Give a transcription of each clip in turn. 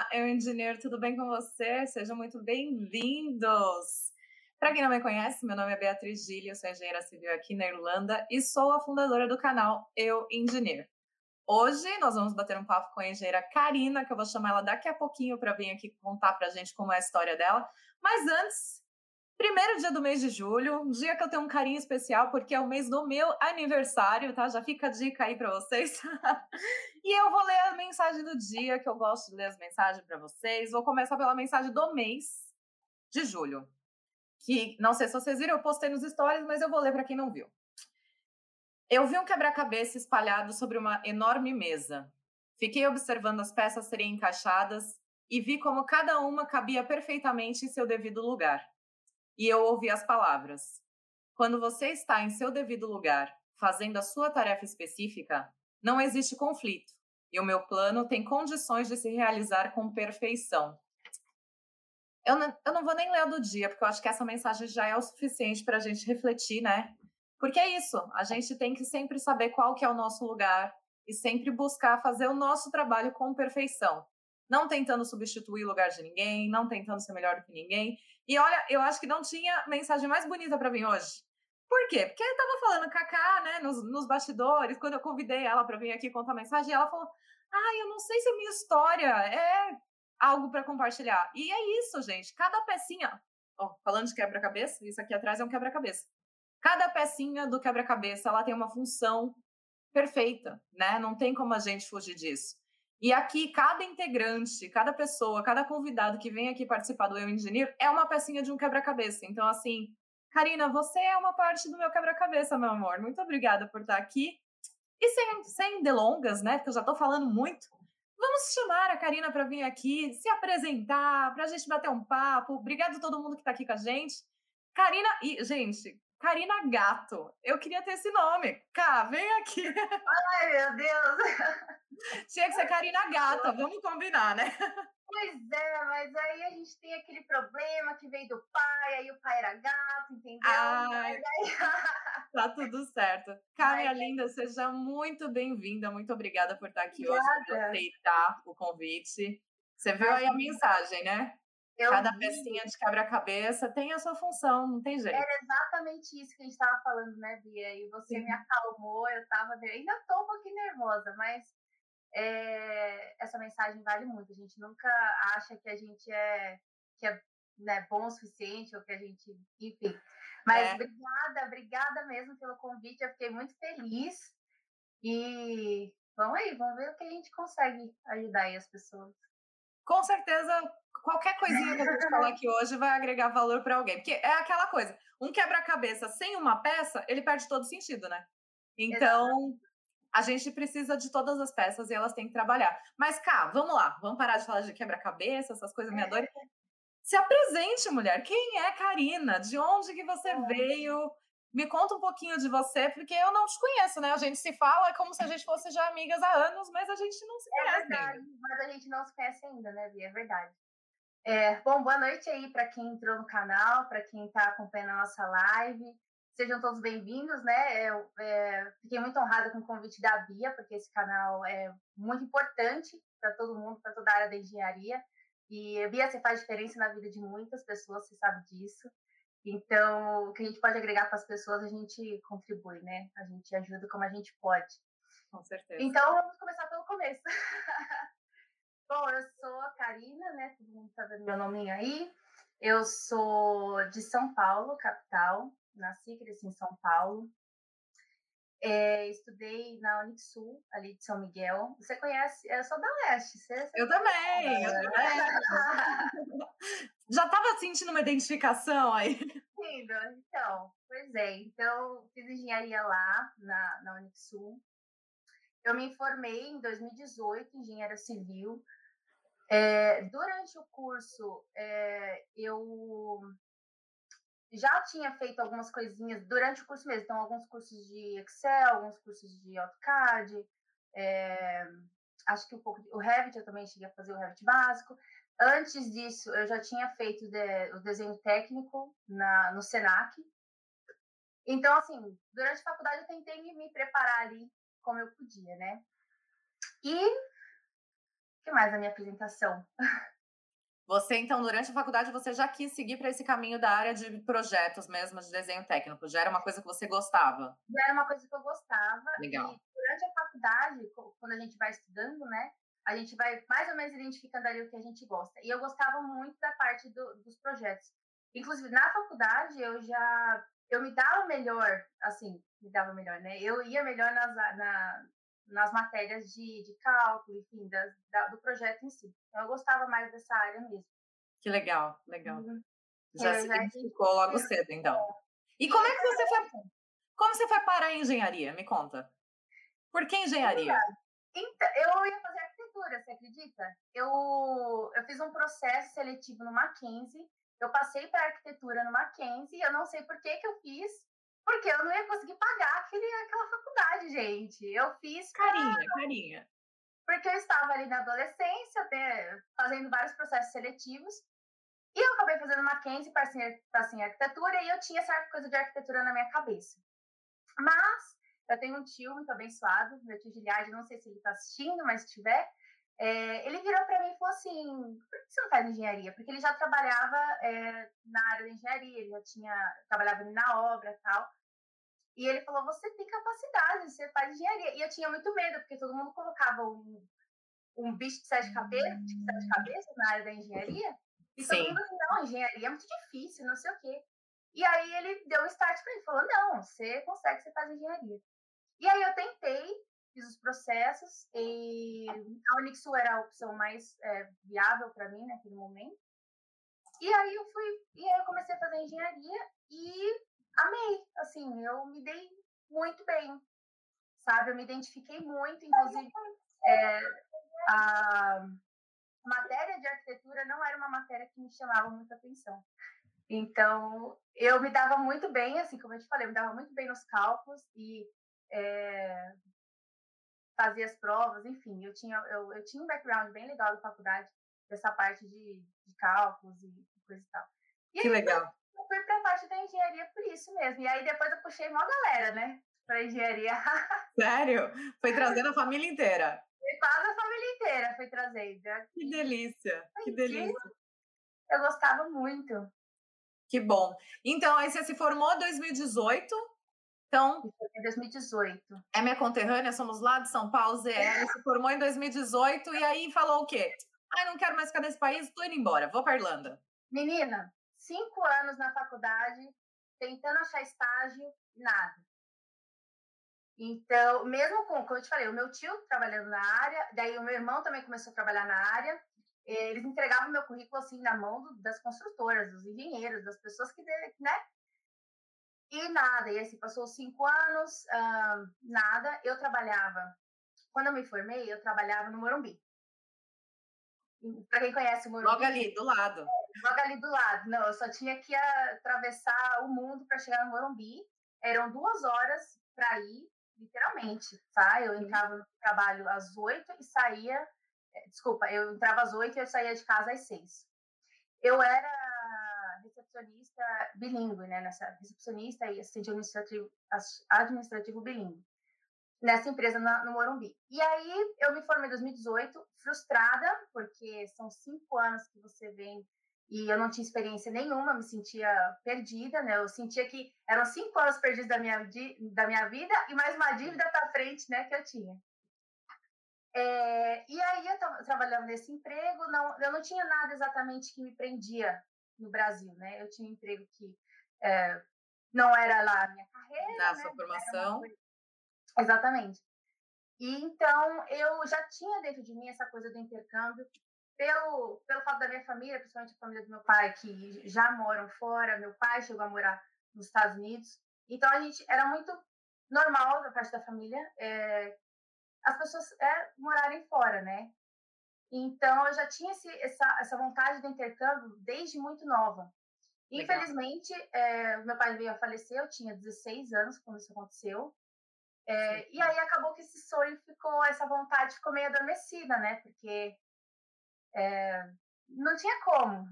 Olá, eu engenheiro, tudo bem com você? Sejam muito bem-vindos! Para quem não me conhece, meu nome é Beatriz Gili, eu sou engenheira civil aqui na Irlanda e sou a fundadora do canal Eu Engineer. Hoje nós vamos bater um papo com a engenheira Karina, que eu vou chamar ela daqui a pouquinho para vir aqui contar para a gente como é a história dela. Mas antes, primeiro dia do mês de julho, um dia que eu tenho um carinho especial porque é o mês do meu aniversário, tá? Já fica a dica aí para vocês. e eu vou ler a mensagem do dia, que eu gosto de ler as mensagens para vocês. Vou começar pela mensagem do mês de julho. Que não sei se vocês viram, eu postei nos stories, mas eu vou ler para quem não viu. Eu vi um quebra-cabeça espalhado sobre uma enorme mesa. Fiquei observando as peças serem encaixadas e vi como cada uma cabia perfeitamente em seu devido lugar. E eu ouvi as palavras: Quando você está em seu devido lugar, fazendo a sua tarefa específica, não existe conflito, e o meu plano tem condições de se realizar com perfeição. Eu não, eu não vou nem ler a do dia, porque eu acho que essa mensagem já é o suficiente para a gente refletir, né? Porque é isso, a gente tem que sempre saber qual que é o nosso lugar e sempre buscar fazer o nosso trabalho com perfeição. Não tentando substituir o lugar de ninguém, não tentando ser melhor do que ninguém. E olha, eu acho que não tinha mensagem mais bonita para mim hoje. Por quê? Porque eu tava falando Cacá, né, nos, nos bastidores, quando eu convidei ela para vir aqui contar mensagem, ela falou: "Ah, eu não sei se a minha história é algo para compartilhar". E é isso, gente. Cada pecinha, ó, falando de quebra-cabeça, isso aqui atrás é um quebra-cabeça. Cada pecinha do quebra-cabeça ela tem uma função perfeita, né? Não tem como a gente fugir disso. E aqui, cada integrante, cada pessoa, cada convidado que vem aqui participar do Eu Engineer é uma pecinha de um quebra-cabeça. Então, assim, Karina, você é uma parte do meu quebra-cabeça, meu amor. Muito obrigada por estar aqui. E sem, sem delongas, né? Porque eu já estou falando muito. Vamos chamar a Karina para vir aqui, se apresentar, para a gente bater um papo. Obrigado a todo mundo que está aqui com a gente. Karina, e, gente, Karina Gato. Eu queria ter esse nome. Cá, vem aqui. Ai, meu Deus. Tinha que ser Karina Gata, vamos combinar, né? Pois é, mas aí a gente tem aquele problema que veio do pai, aí o pai era gato, entendeu? Ai, aí... tá tudo certo. Cara, linda, seja muito bem-vinda, muito obrigada por estar aqui obrigada. hoje, por aceitar o convite. Você viu aí a mensagem, né? Eu Cada vi. pecinha de quebra-cabeça tem a sua função, não tem jeito. Era exatamente isso que a gente estava falando, né, Bia? E você Sim. me acalmou, eu estava. Ainda estou um pouquinho nervosa, mas é, essa mensagem vale muito. A gente nunca acha que a gente é, que é né, bom o suficiente ou que a gente. Enfim. Mas é. obrigada, obrigada mesmo pelo convite. Eu fiquei muito feliz. E vamos aí, vamos ver o que a gente consegue ajudar aí as pessoas. Com certeza qualquer coisinha que a gente falar aqui hoje vai agregar valor para alguém. Porque é aquela coisa, um quebra-cabeça sem uma peça, ele perde todo sentido, né? Então, Exato. a gente precisa de todas as peças e elas têm que trabalhar. Mas, cá, vamos lá, vamos parar de falar de quebra-cabeça, essas coisas minha dor. Se apresente, mulher. Quem é Karina? De onde que você é. veio? Me conta um pouquinho de você, porque eu não te conheço, né? A gente se fala como se a gente fosse já amigas há anos, mas a gente não se conhece. É verdade, ainda. mas a gente não se conhece ainda, né, Bia? É verdade. É, bom, boa noite aí para quem entrou no canal, para quem está acompanhando a nossa live. Sejam todos bem-vindos, né? Eu é, fiquei muito honrada com o convite da Bia, porque esse canal é muito importante para todo mundo, para toda a área da engenharia. E, Bia, você faz diferença na vida de muitas pessoas, você sabe disso. Então, o que a gente pode agregar para as pessoas, a gente contribui, né? A gente ajuda como a gente pode. Com certeza. Então, vamos começar pelo começo. Bom, eu sou a Karina, né? Todo mundo tá vendo meu nome aí. Eu sou de São Paulo, capital. Nasci e cresci em São Paulo. É, estudei na Unixul, ali de São Miguel. Você conhece? Eu sou da Leste. Você, eu também, eu também. Já estava sentindo uma identificação aí. Lindo. Então, pois é. Então, fiz engenharia lá na, na Unixul. Eu me formei em 2018 em engenharia civil. É, durante o curso, é, eu já tinha feito algumas coisinhas durante o curso mesmo. Então, alguns cursos de Excel, alguns cursos de AutoCAD. É, acho que um pouco o Revit, eu também cheguei a fazer o Revit básico. Antes disso, eu já tinha feito de, o desenho técnico na, no Senac. Então, assim, durante a faculdade eu tentei me, me preparar ali como eu podia, né? E que mais na minha apresentação? Você, então, durante a faculdade, você já quis seguir para esse caminho da área de projetos mesmo, de desenho técnico? Já era uma coisa que você gostava? Já era uma coisa que eu gostava. Legal. E durante a faculdade, quando a gente vai estudando, né? A gente vai mais ou menos identificando ali o que a gente gosta. E eu gostava muito da parte do, dos projetos. Inclusive, na faculdade, eu já... Eu me dava melhor, assim, me dava melhor, né? Eu ia melhor nas, na, nas matérias de, de cálculo, enfim, da, da, do projeto em si. Então, eu gostava mais dessa área mesmo. Que legal, legal. Uhum. Já eu se identificou logo cedo, então. E como é que você foi, como você foi parar em engenharia? Me conta. Por que engenharia? Então, eu ia fazer arquitetura, você acredita? Eu, eu fiz um processo seletivo no Mackenzie, eu passei para arquitetura no Mackenzie, eu não sei por que que eu fiz, porque eu não ia conseguir pagar aquele, aquela faculdade, gente. Eu fiz. Carinha, pra... carinha. Porque eu estava ali na adolescência, até fazendo vários processos seletivos. E eu acabei fazendo Mackenzie para assim, arquitetura e eu tinha essa coisa de arquitetura na minha cabeça. Mas eu tenho um tio muito abençoado, meu tio Giliard, não sei se ele está assistindo, mas se tiver, é, ele virou para mim e falou assim: por que você não faz engenharia? Porque ele já trabalhava é, na área da engenharia, ele já tinha trabalhava na obra e tal. E ele falou: você tem capacidade, você faz engenharia. E eu tinha muito medo, porque todo mundo colocava um, um bicho de sete cabeças, de sete cabeças na área da engenharia. E todo Sim. mundo assim, não, engenharia é muito difícil, não sei o quê. E aí ele deu um start para ele, falou: não, você consegue, você faz engenharia. E aí eu tentei, fiz os processos, e a Unixu era a opção mais é, viável para mim naquele momento. E aí eu fui, e aí eu comecei a fazer engenharia e amei, assim, eu me dei muito bem, sabe? Eu me identifiquei muito, inclusive é, a matéria de arquitetura não era uma matéria que me chamava muita atenção. Então, eu me dava muito bem, assim como eu te falei, eu me dava muito bem nos cálculos e é, fazia as provas, enfim, eu tinha, eu, eu tinha um background bem legal da faculdade, dessa parte de, de cálculos e coisa e tal. E que aí, legal eu fui para a parte da engenharia por isso mesmo. E aí depois eu puxei uma galera, né? Para engenharia. Sério? Foi trazendo a família inteira? Foi quase a família inteira foi trazendo. Que delícia, que delícia. Eu gostava muito. Que bom. Então, aí você se formou em 2018. Então. Em 2018. É minha conterrânea, somos lá de São Paulo, ZL, se formou em 2018 e aí falou o quê? Ai, não quero mais ficar nesse país, tô indo embora, vou para Irlanda. Menina, cinco anos na faculdade, tentando achar estágio, nada. Então, mesmo com, como eu te falei, o meu tio trabalhando na área, daí o meu irmão também começou a trabalhar na área, eles entregavam meu currículo assim na mão das construtoras, dos engenheiros, das pessoas que, né? E nada, e assim, passou cinco anos, uh, nada. Eu trabalhava, quando eu me formei, eu trabalhava no Morumbi. Para quem conhece o Morumbi. Logo ali, do lado. É, logo ali do lado. Não, eu só tinha que atravessar o mundo para chegar no Morumbi. Eram duas horas para ir, literalmente, tá? Eu entrava no trabalho às oito e saía. É, desculpa, eu entrava às oito e eu saía de casa às seis. Eu era recepcionista bilíngue, né? Nessa recepcionista e assistente administrativo, administrativo bilíngue nessa empresa na, no Morumbi. E aí eu me formei em 2018, frustrada, porque são cinco anos que você vem e eu não tinha experiência nenhuma, me sentia perdida, né? Eu sentia que eram cinco anos perdidos da minha, da minha vida e mais uma dívida para frente, né, que eu tinha. É, e aí eu trabalhando nesse emprego, não, eu não tinha nada exatamente que me prendia no Brasil, né? Eu tinha um emprego que é, não era lá a minha carreira, na né? sua formação. Exatamente. E então eu já tinha dentro de mim essa coisa do intercâmbio, pelo, pelo fato da minha família, principalmente a família do meu pai, que já moram fora, meu pai chegou a morar nos Estados Unidos. Então a gente era muito normal da parte da família é, as pessoas é, morarem fora, né? Então eu já tinha esse, essa, essa vontade do intercâmbio desde muito nova. Infelizmente, é, meu pai veio a falecer, eu tinha 16 anos quando isso aconteceu. É, e aí acabou que esse sonho ficou, essa vontade ficou meio adormecida, né? Porque é, não tinha como.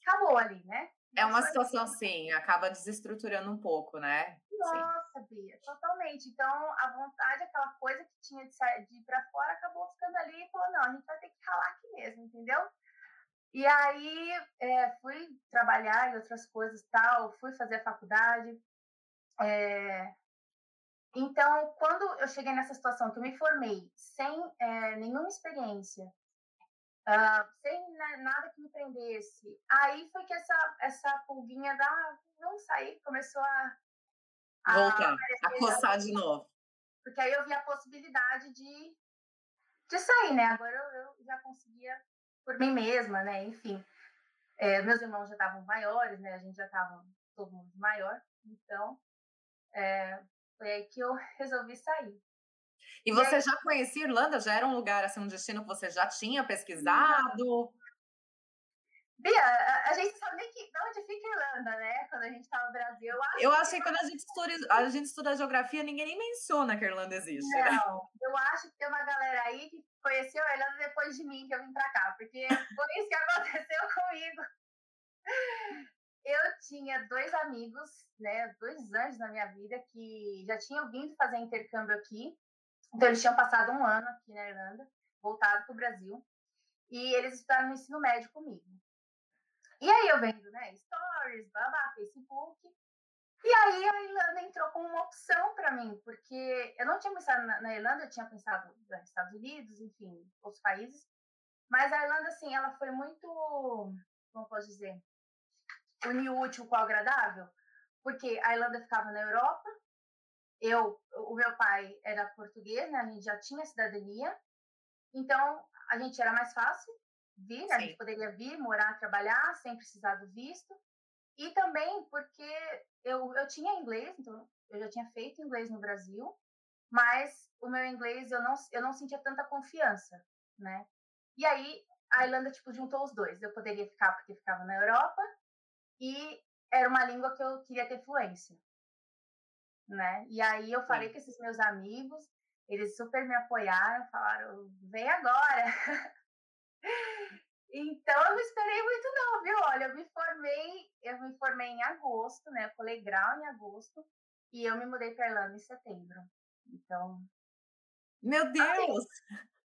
Acabou ali, né? É uma situação, sim, acaba desestruturando um pouco, né? Nossa, Bia, totalmente. Então, a vontade, aquela coisa que tinha de, sair, de ir para fora, acabou ficando ali e falou: não, a gente vai ter que ralar aqui mesmo, entendeu? E aí, é, fui trabalhar em outras coisas tal, fui fazer a faculdade. É... Então, quando eu cheguei nessa situação que eu me formei sem é, nenhuma experiência, uh, sem nada que me prendesse, aí foi que essa, essa pulguinha da não sair começou a Voltar, a coçar de novo. Porque aí eu vi a possibilidade de, de sair, né? Agora eu, eu já conseguia por mim mesma, né? Enfim, é, meus irmãos já estavam maiores, né? A gente já estava todo mundo maior. Então, é, foi aí que eu resolvi sair. E você e aí, já conhecia Irlanda? Já era um lugar, assim, um destino que você já tinha pesquisado? Bia, a, a gente sabe nem que, de onde fica Irlanda, né? Quando a gente tá no Brasil. Eu acho, eu acho que quando a gente, estuda, a gente estuda geografia, ninguém nem menciona que a Irlanda existe. Né? Não, né? eu acho que tem uma galera aí que conheceu a Irlanda depois de mim, que eu vim pra cá, porque foi isso que aconteceu comigo. Eu tinha dois amigos, né, dois anos na minha vida, que já tinham vindo fazer intercâmbio aqui. Então, eles tinham passado um ano aqui na Irlanda, voltado para o Brasil. E eles estavam no ensino médio comigo. E aí eu vendo, né, stories, babá, Facebook. E aí a Irlanda entrou como uma opção para mim, porque eu não tinha pensado na, na, Irlanda, eu tinha pensado nos Estados Unidos, enfim, outros países. Mas a Irlanda, assim, ela foi muito, como posso dizer, o útil com o agradável, porque a Irlanda ficava na Europa, eu, o meu pai era português, né, a gente já tinha cidadania, então a gente era mais fácil, vir, né? a gente poderia vir, morar, trabalhar sem precisar do visto. E também porque eu, eu tinha inglês, então eu já tinha feito inglês no Brasil, mas o meu inglês eu não, eu não sentia tanta confiança, né? E aí a Irlanda tipo juntou os dois. Eu poderia ficar porque ficava na Europa e era uma língua que eu queria ter fluência, né? E aí eu falei Sim. com esses meus amigos, eles super me apoiaram, falaram: "Vem agora". Então, eu não esperei muito não, viu? Olha, eu me formei, eu me formei em agosto, né? Eu colei grau em agosto e eu me mudei para Irlanda em setembro. Então, meu assim, Deus.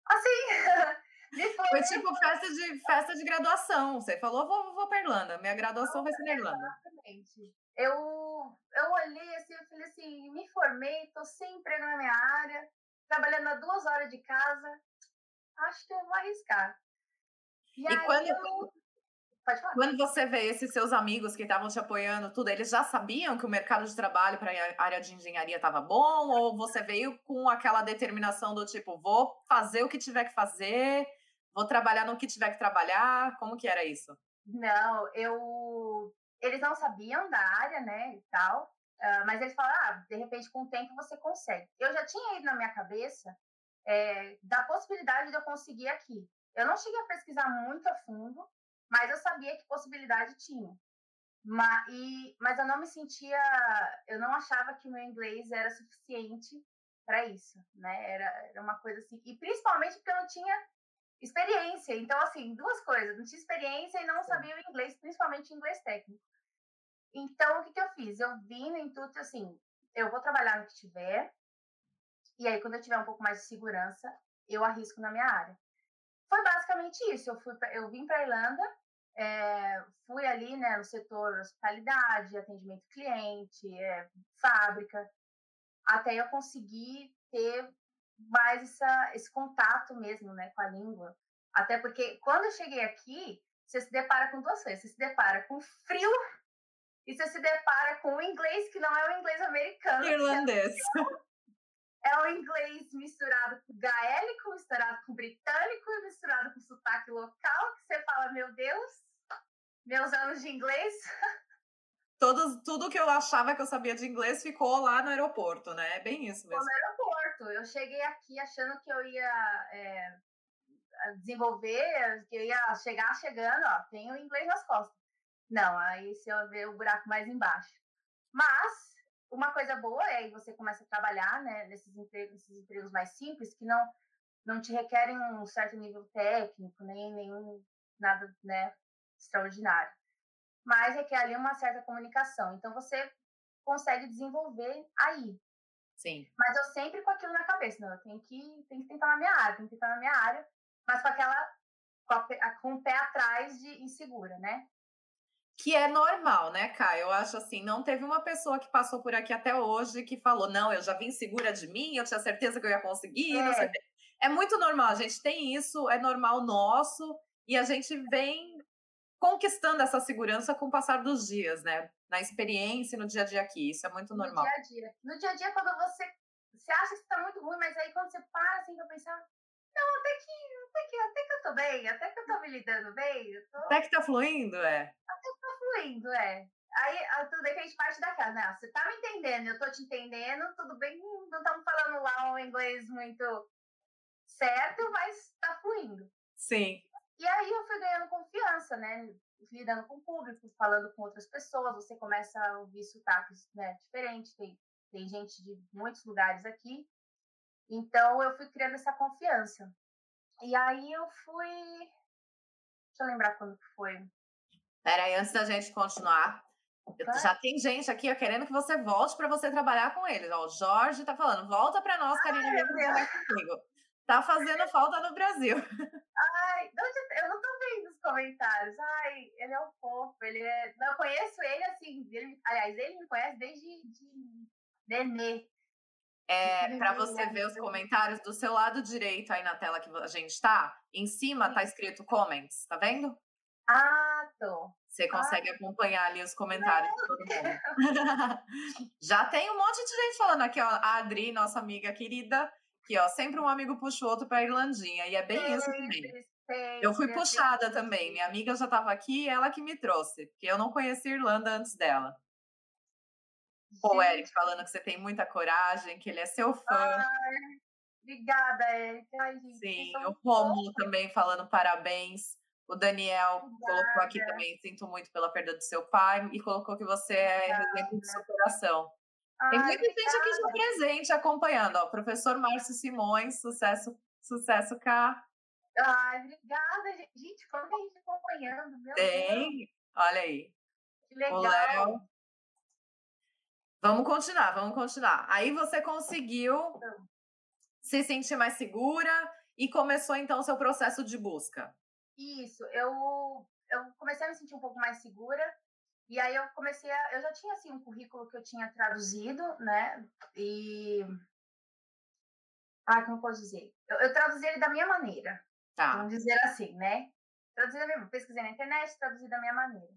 Assim, assim foi tipo festa de festa de graduação. Você falou, vou, vou para Irlanda. Minha graduação vai ser na Irlanda. Exatamente. Eu eu olhei assim, eu falei assim, me formei, tô sem emprego na minha área, trabalhando a duas horas de casa. Acho que eu vou arriscar. E, e quando, eu... quando você vê esses seus amigos que estavam te apoiando, tudo, eles já sabiam que o mercado de trabalho para a área de engenharia estava bom? Ou você veio com aquela determinação do tipo, vou fazer o que tiver que fazer, vou trabalhar no que tiver que trabalhar? Como que era isso? Não, eu. Eles não sabiam da área, né, e tal. Uh, mas eles falaram, ah, de repente, com o tempo você consegue. Eu já tinha ido na minha cabeça é, da possibilidade de eu conseguir aqui. Eu não cheguei a pesquisar muito a fundo, mas eu sabia que possibilidade tinha. Mas, e, mas eu não me sentia, eu não achava que o meu inglês era suficiente para isso, né? Era, era uma coisa assim, e principalmente porque eu não tinha experiência. Então, assim, duas coisas, não tinha experiência e não sabia o inglês, principalmente inglês técnico. Então, o que, que eu fiz? Eu vim no intuito assim, eu vou trabalhar no que tiver, e aí, quando eu tiver um pouco mais de segurança, eu arrisco na minha área. Foi basicamente isso. Eu, fui, eu vim para a Irlanda, é, fui ali né, no setor hospitalidade, atendimento cliente, é, fábrica, até eu conseguir ter mais essa, esse contato mesmo né, com a língua. Até porque quando eu cheguei aqui, você se depara com duas coisas. Você se depara com frio e você se depara com o inglês que não é o inglês americano. Irlandês é o inglês misturado com gaélico, misturado com britânico, misturado com sotaque local, que você fala, meu Deus, meus anos de inglês. Todos, tudo que eu achava que eu sabia de inglês ficou lá no aeroporto, né? É bem isso mesmo. no aeroporto. Eu cheguei aqui achando que eu ia é, desenvolver, que eu ia chegar chegando, ó, tenho inglês nas costas. Não, aí você vai ver o buraco mais embaixo. Mas uma coisa boa é você começa a trabalhar né, nesses, empregos, nesses empregos mais simples que não, não te requerem um certo nível técnico, nem nenhum nada né, extraordinário. Mas requer ali uma certa comunicação. Então você consegue desenvolver aí. Sim. Mas eu sempre com aquilo na cabeça, não, eu tenho que, tenho que tentar na minha área, tenho que tentar na minha área, mas com aquela, com, a, com o pé atrás de insegura, né? Que é normal, né, Caio? Eu acho assim, não teve uma pessoa que passou por aqui até hoje que falou, não, eu já vim segura de mim, eu tinha certeza que eu ia conseguir, é. É muito normal, a gente tem isso, é normal nosso, e a gente vem conquistando essa segurança com o passar dos dias, né? Na experiência, no dia a dia aqui, isso é muito normal. No dia a dia. No dia a dia, quando você, você acha que está muito ruim, mas aí quando você para assim pra pensar, não, até que, até que, até que eu tô bem, até que eu tô me lidando bem. Tô... Até que tá fluindo, é. Até que tá fluindo, é. Aí, ah, tudo bem que a gente parte daquela, né? Você tá me entendendo, eu tô te entendendo, tudo bem, não estamos falando lá um inglês muito certo, mas tá fluindo. Sim. E aí eu fui ganhando confiança, né? Lidando com o público, falando com outras pessoas, você começa a ouvir sotaques né, diferentes, tem, tem gente de muitos lugares aqui. Então eu fui criando essa confiança. E aí eu fui. Deixa eu lembrar quando que foi. Peraí, antes da gente continuar, já tem gente aqui ó, querendo que você volte para você trabalhar com eles. Ó, o Jorge tá falando, volta para nós, Karina, Ai, comigo. Tá fazendo falta no Brasil. Ai, eu não tô vendo os comentários. Ai, ele é um fofo, ele é. Não, eu conheço ele assim. Ele, aliás, ele me conhece desde de nenê. É, para você ver os comentários do seu lado direito aí na tela que a gente tá, em cima tá escrito comments, tá vendo? Ah, tô. Você consegue ah. acompanhar ali os comentários de todo mundo. Já tem um monte de gente falando aqui, ó. A Adri, nossa amiga querida, que ó, sempre um amigo puxa o outro pra Irlandinha. E é bem isso também. Eu fui puxada também. Minha amiga já estava aqui, ela que me trouxe, porque eu não conhecia Irlanda antes dela. O Eric falando que você tem muita coragem, que ele é seu fã. Ai, obrigada, Eric. Ai, gente, Sim, o Romulo também falando parabéns. O Daniel obrigada. colocou aqui também, sinto muito pela perda do seu pai, e colocou que você é exemplo de superação. Ai, tem muita obrigada. gente aqui já presente acompanhando, ó. Professor Márcio Simões, sucesso, sucesso cá. Ai, obrigada, gente. Como a gente acompanhando, meu Tem, Deus. olha aí. Que legal. O Léo Vamos continuar, vamos continuar. Aí você conseguiu se sentir mais segura e começou então o seu processo de busca. Isso, eu, eu comecei a me sentir um pouco mais segura e aí eu comecei a, eu já tinha assim um currículo que eu tinha traduzido, né? E ah, como eu posso dizer? Eu, eu traduzi ele da minha maneira. Tá. Vamos dizer assim, né? Traduzi da minha, pesquisei na internet, traduzi da minha maneira.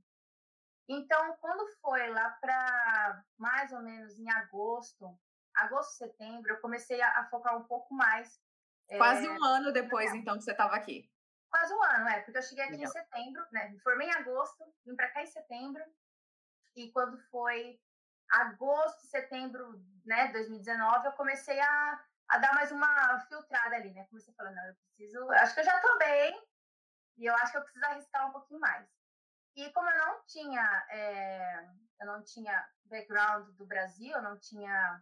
Então, quando foi lá para mais ou menos em agosto, agosto, setembro, eu comecei a, a focar um pouco mais. Quase é, um ano depois, então, que você estava aqui. Quase um ano, é, porque eu cheguei aqui Legal. em setembro, né? Me formei em agosto, vim para cá em setembro, e quando foi agosto, setembro, né, 2019, eu comecei a, a dar mais uma filtrada ali, né? Comecei falando, não, eu preciso, acho que eu já estou bem, e eu acho que eu preciso arriscar um pouquinho mais. E como eu não tinha, é, eu não tinha background do Brasil, eu não tinha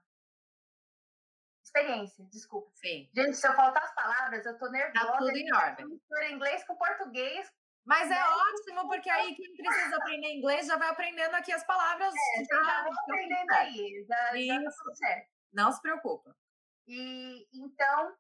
experiência, desculpa. Sim. Gente, se eu faltar as palavras, eu tô nervosa. Tá tudo em ordem. Mistura inglês com português. Mas é né? ótimo, porque aí quem precisa aprender inglês já vai aprendendo aqui as palavras. É, já, já vou aprendendo aí, já, Isso. já tá tudo certo. Não se preocupa. E então,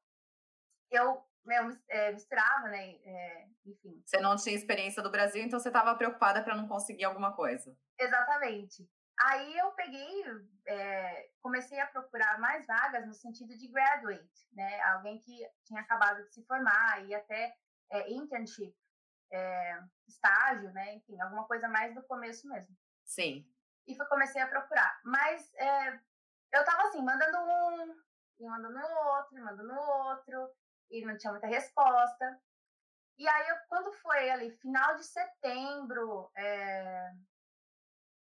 eu eu é, misturava, né? É, enfim. Você não tinha experiência do Brasil, então você estava preocupada para não conseguir alguma coisa. Exatamente. Aí eu peguei, é, comecei a procurar mais vagas no sentido de graduate, né? Alguém que tinha acabado de se formar e até é, internship, é, estágio, né? Enfim, alguma coisa mais do começo mesmo. Sim. E foi, comecei a procurar. Mas é, eu tava assim, mandando um, e mandando outro, e mandando outro e não tinha muita resposta. E aí, eu, quando foi ali, final de setembro, é...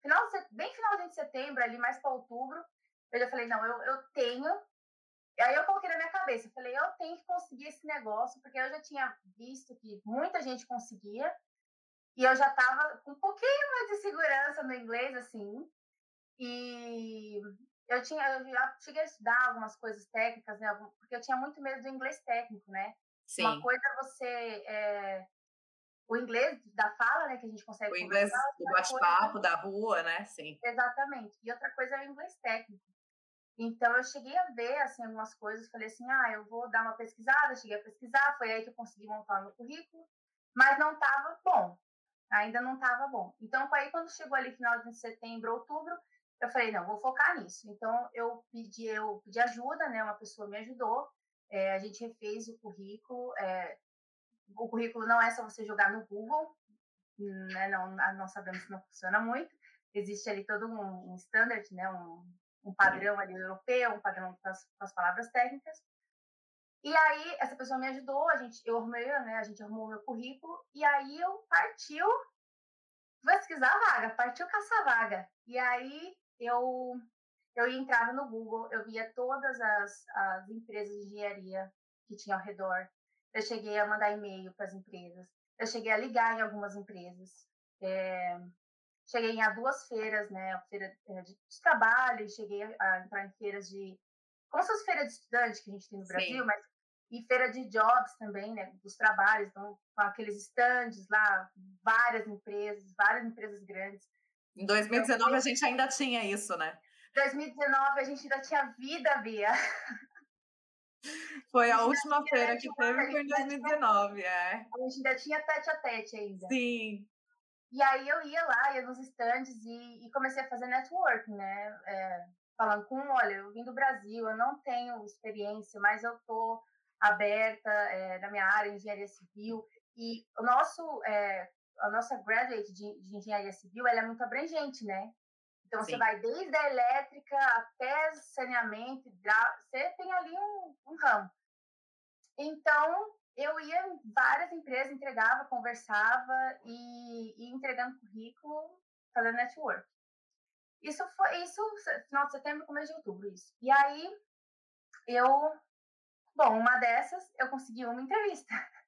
final de, bem finalzinho de setembro, ali mais para outubro, eu já falei, não, eu, eu tenho. E aí eu coloquei na minha cabeça, eu falei, eu tenho que conseguir esse negócio, porque eu já tinha visto que muita gente conseguia, e eu já estava com um pouquinho mais de segurança no inglês, assim, e eu tinha, eu já cheguei a estudar algumas coisas técnicas, né? Porque eu tinha muito medo do inglês técnico, né? Sim. Uma coisa é você é, o inglês da fala, né, que a gente consegue. O inglês do bate-papo, da rua, né? Sim. Exatamente. E outra coisa é o inglês técnico. Então eu cheguei a ver assim algumas coisas, falei assim, ah, eu vou dar uma pesquisada, cheguei a pesquisar, foi aí que eu consegui montar o meu currículo, mas não estava bom, ainda não estava bom. Então aí quando chegou ali final de setembro, outubro, eu falei, não, vou focar nisso. Então eu pedi, eu pedi ajuda, né? Uma pessoa me ajudou, é, a gente refez o currículo. É, o currículo não é só você jogar no Google, né? Não, não sabemos que não funciona muito. Existe ali todo um, um standard, né? Um, um padrão ali europeu, um padrão com as, com as palavras técnicas. E aí, essa pessoa me ajudou, a gente, eu arrumei, né, a gente arrumou o meu currículo, e aí eu partiu pesquisar a vaga, partiu caçar a vaga. E aí, eu, eu entrava no Google, eu via todas as, as empresas de engenharia que tinha ao redor. Eu cheguei a mandar e-mail para as empresas. Eu cheguei a ligar em algumas empresas. É, cheguei a duas feiras, né? Feira eh, de, de trabalho, cheguei a entrar em feiras de. Como se fosse feira de estudante que a gente tem no Brasil, Sim. mas e feira de jobs também, né? Dos trabalhos, então, com aqueles estandes lá, várias empresas, várias empresas grandes. Em 2019 então, a gente ainda tinha isso, né? 2019 a gente ainda tinha vida, Bia. Foi a, a última feira que teve foi em 2019, é. A gente ainda tinha tete a tete ainda. Sim. E aí eu ia lá, ia nos estandes e, e, comecei a fazer networking, né? É, falando com, olha, eu vim do Brasil, eu não tenho experiência, mas eu tô aberta é, na minha área, engenharia civil, e o nosso, é, a nossa graduate de, de, engenharia civil, ela é muito abrangente, né? Então, Sim. você vai desde a elétrica até saneamento, você tem ali um, um ramo. Então, eu ia em várias empresas, entregava, conversava e, e entregando currículo, fazendo network. Isso foi isso final de setembro, começo de outubro, isso. E aí eu, bom, uma dessas eu consegui uma entrevista.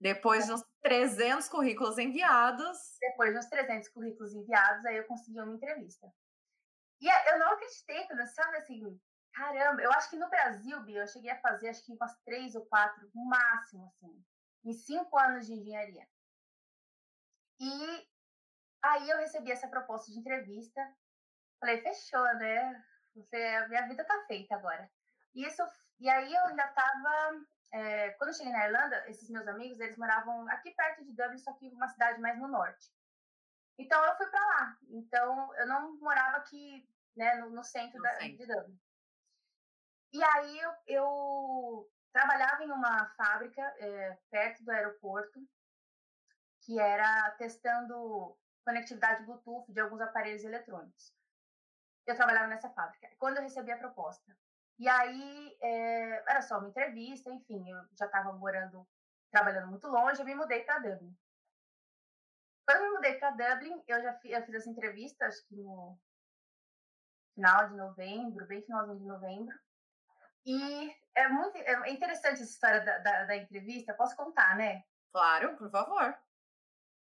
Depois de uns 300 currículos enviados. Depois de uns 300 currículos enviados, aí eu consegui uma entrevista. E eu não acreditei, quando, sabe assim, Caramba, eu acho que no Brasil, Bia, eu cheguei a fazer acho que umas três ou quatro, no máximo, assim, em cinco anos de engenharia. E aí eu recebi essa proposta de entrevista. Falei, fechou, né? Você, minha vida tá feita agora. E, isso, e aí eu ainda tava. É, quando eu cheguei na Irlanda, esses meus amigos, eles moravam aqui perto de Dublin, só que uma cidade mais no norte. Então eu fui para lá. Então eu não morava aqui, né, no, no centro, da, de Dublin. E aí eu, eu trabalhava em uma fábrica é, perto do aeroporto, que era testando conectividade Bluetooth de alguns aparelhos eletrônicos. Eu trabalhava nessa fábrica. Quando eu recebi a proposta. E aí é, era só uma entrevista, enfim, eu já estava morando, trabalhando muito longe, eu me mudei para Dublin. Quando eu me mudei para Dublin, eu já fiz, eu fiz essa entrevista, acho que no final de novembro, bem finalzinho de novembro. E é muito é interessante essa história da, da, da entrevista. Posso contar, né? Claro, por favor.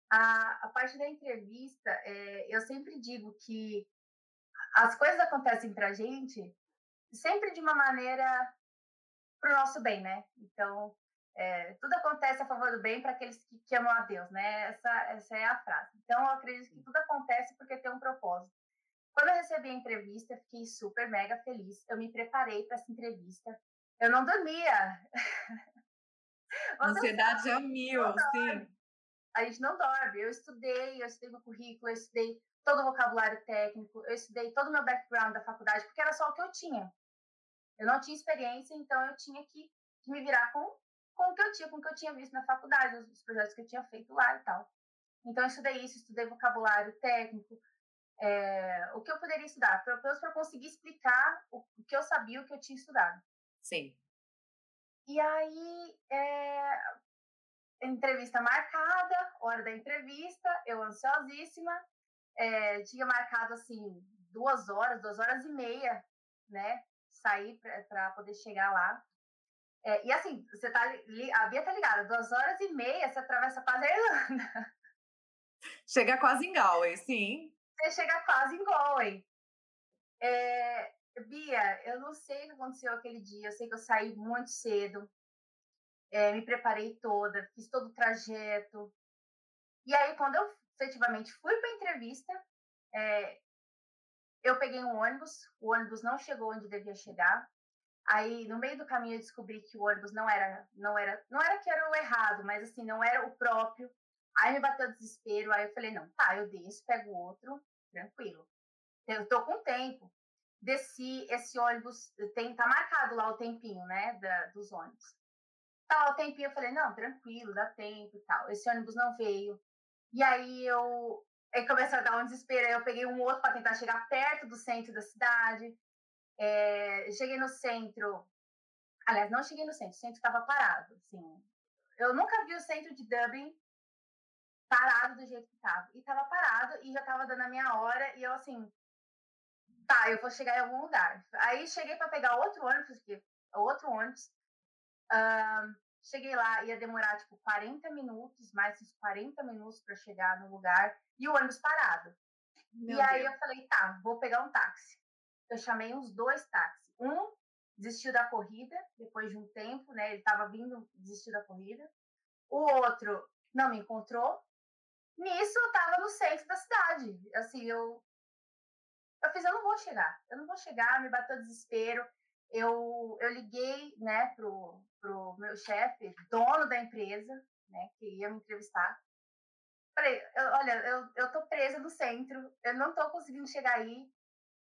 A, a parte da entrevista, é, eu sempre digo que as coisas acontecem pra gente sempre de uma maneira pro nosso bem, né? Então, é, tudo acontece a favor do bem para aqueles que, que, amam a Deus, né? Essa, essa é a frase. Então, eu acredito que tudo acontece porque tem um propósito. Quando eu recebi a entrevista, fiquei super mega feliz. Eu me preparei para essa entrevista. Eu não dormia. Ansiedade é mil, sim. A gente não dorme. Eu estudei, eu estudei no currículo, eu estudei todo o vocabulário técnico, eu estudei todo o meu background da faculdade, porque era só o que eu tinha. Eu não tinha experiência, então eu tinha que, me virar com, com o que eu tinha, com o que eu tinha visto na faculdade, os projetos que eu tinha feito lá e tal. Então, eu estudei isso, estudei vocabulário técnico, é, o que eu poderia estudar, pelo menos para conseguir explicar o, o, que eu sabia, o que eu tinha estudado. Sim. E aí, é, entrevista marcada, hora da entrevista, eu ansiosíssima, é, tinha marcado assim duas horas, duas horas e meia, né? Sair para poder chegar lá. É, e assim, você tá, a Bia tá ligada, duas horas e meia, você atravessa quase a Irlanda. Chega quase em Galway, sim você chega quase em Galway. É, Bia, eu não sei o que aconteceu aquele dia. Eu sei que eu saí muito cedo, é, me preparei toda, fiz todo o trajeto. E aí, quando eu efetivamente fui para a entrevista, é, eu peguei um ônibus, o ônibus não chegou onde devia chegar. Aí, no meio do caminho, eu descobri que o ônibus não era, não era, não era que era o errado, mas assim, não era o próprio. Aí me bateu desespero, aí eu falei, não, tá, eu desço, pego outro, tranquilo. Eu tô com tempo. Desci, esse ônibus, tem, tá marcado lá o tempinho, né, da, dos ônibus. Tá lá o tempinho, eu falei, não, tranquilo, dá tempo e tal. Esse ônibus não veio. E aí eu, aí começou a dar um desespero, aí eu peguei um outro para tentar chegar perto do centro da cidade. É, cheguei no centro, aliás, não cheguei no centro, o centro estava parado, assim. Eu nunca vi o centro de Dublin parado do jeito que estava. E estava parado e já estava dando a minha hora e eu assim, tá, eu vou chegar em algum lugar. Aí cheguei para pegar outro ônibus, outro ônibus. Cheguei lá, ia demorar tipo 40 minutos, mais uns 40 minutos para chegar no lugar e o ônibus parado. Meu e aí Deus. eu falei, tá, vou pegar um táxi. Eu chamei uns dois táxis. Um desistiu da corrida depois de um tempo, né? Ele estava vindo, desistiu da corrida. O outro não me encontrou. Nisso eu tava no centro da cidade. Assim, eu eu fiz, eu não vou chegar. Eu não vou chegar, me bateu desespero. Eu eu liguei, né, pro pro meu chefe, dono da empresa, né, que ia me entrevistar. Falei, eu, olha, eu, eu tô presa no centro, eu não tô conseguindo chegar aí,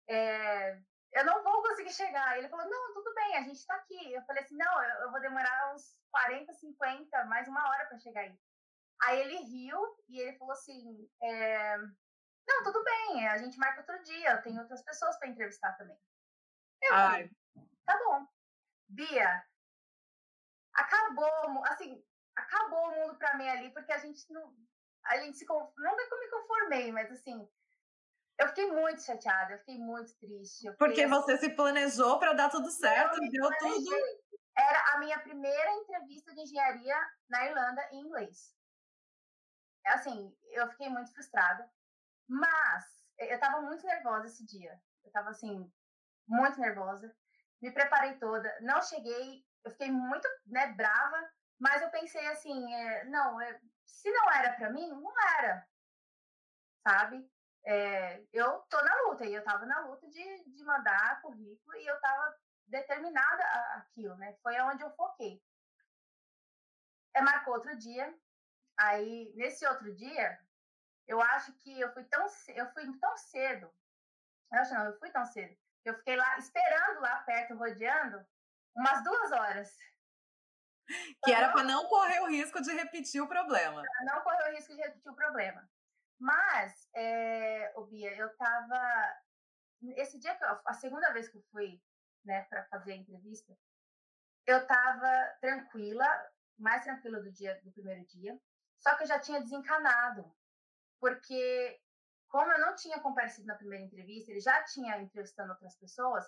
é, eu não vou conseguir chegar. Ele falou, não, tudo bem, a gente tá aqui. Eu falei assim, não, eu, eu vou demorar uns 40, 50, mais uma hora para chegar aí. Aí ele riu e ele falou assim, é, não, tudo bem, a gente marca outro dia, tem outras pessoas para entrevistar também. Eu falei, tá bom. Bia, acabou, assim, acabou o mundo para mim ali, porque a gente não, a gente se, não é que eu me conformei, mas assim, eu fiquei muito chateada, eu fiquei muito triste. Fiquei, porque assim, você se planejou para dar tudo certo, deu tudo. Era a minha primeira entrevista de engenharia na Irlanda em inglês. Assim, eu fiquei muito frustrada, mas eu estava muito nervosa esse dia. Eu estava assim, muito nervosa. Me preparei toda, não cheguei eu fiquei muito né, brava, mas eu pensei assim, é, não, é, se não era para mim, não era, sabe? É, eu tô na luta e eu tava na luta de, de mandar currículo e eu tava determinada aquilo, né? Foi onde eu foquei. É, marcou outro dia, aí nesse outro dia, eu acho que eu fui tão, eu fui tão cedo, eu acho não, eu fui tão cedo, eu fiquei lá esperando lá perto, rodeando, umas duas horas. Que era para não correr o risco de repetir o problema. Para não correr o risco de repetir o problema. Mas, é, ô Bia, eu tava. Esse dia, que eu, a segunda vez que eu fui né, para fazer a entrevista, eu tava tranquila, mais tranquila do dia do primeiro dia, só que eu já tinha desencanado, porque como eu não tinha comparecido na primeira entrevista, ele já tinha entrevistando outras pessoas,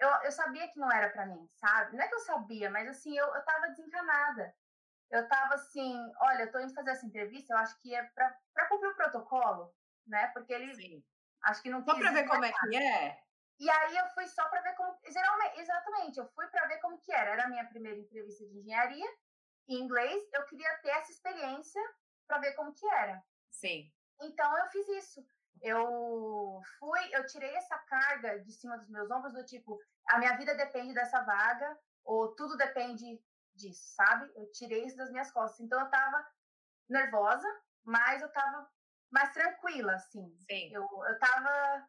eu, eu sabia que não era para mim, sabe? Não é que eu sabia, mas assim, eu, eu tava desencanada. Eu tava assim, olha, eu tô indo fazer essa entrevista, eu acho que é para cumprir o protocolo, né? Porque ele Sim. acho que não Só para ver como é que é. E aí eu fui só para ver como, geralmente, exatamente, eu fui para ver como que era. Era a minha primeira entrevista de engenharia em inglês, eu queria ter essa experiência para ver como que era. Sim. Então eu fiz isso eu fui, eu tirei essa carga de cima dos meus ombros do tipo, a minha vida depende dessa vaga ou tudo depende disso, sabe? Eu tirei isso das minhas costas. Então eu tava nervosa, mas eu tava mais tranquila, assim. Sim. Eu, eu tava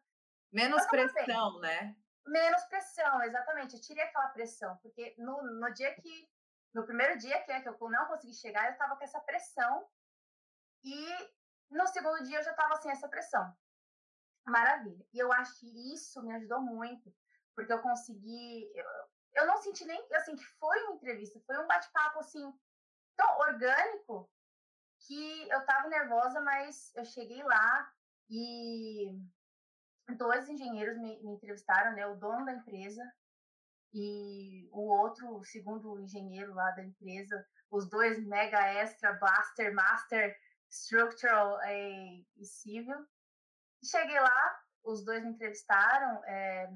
menos eu tava pressão, né? Menos pressão, exatamente. Eu tirei aquela pressão, porque no, no dia que no primeiro dia que, é, que eu não consegui chegar, eu tava com essa pressão e no segundo dia eu já estava sem essa pressão. Maravilha. E eu acho que isso me ajudou muito, porque eu consegui. Eu, eu não senti nem assim que foi uma entrevista, foi um bate-papo assim tão orgânico que eu tava nervosa, mas eu cheguei lá e dois engenheiros me, me entrevistaram, né? O dono da empresa e o outro, o segundo engenheiro lá da empresa, os dois mega extra blaster master structural e, e civil. Cheguei lá, os dois me entrevistaram. É,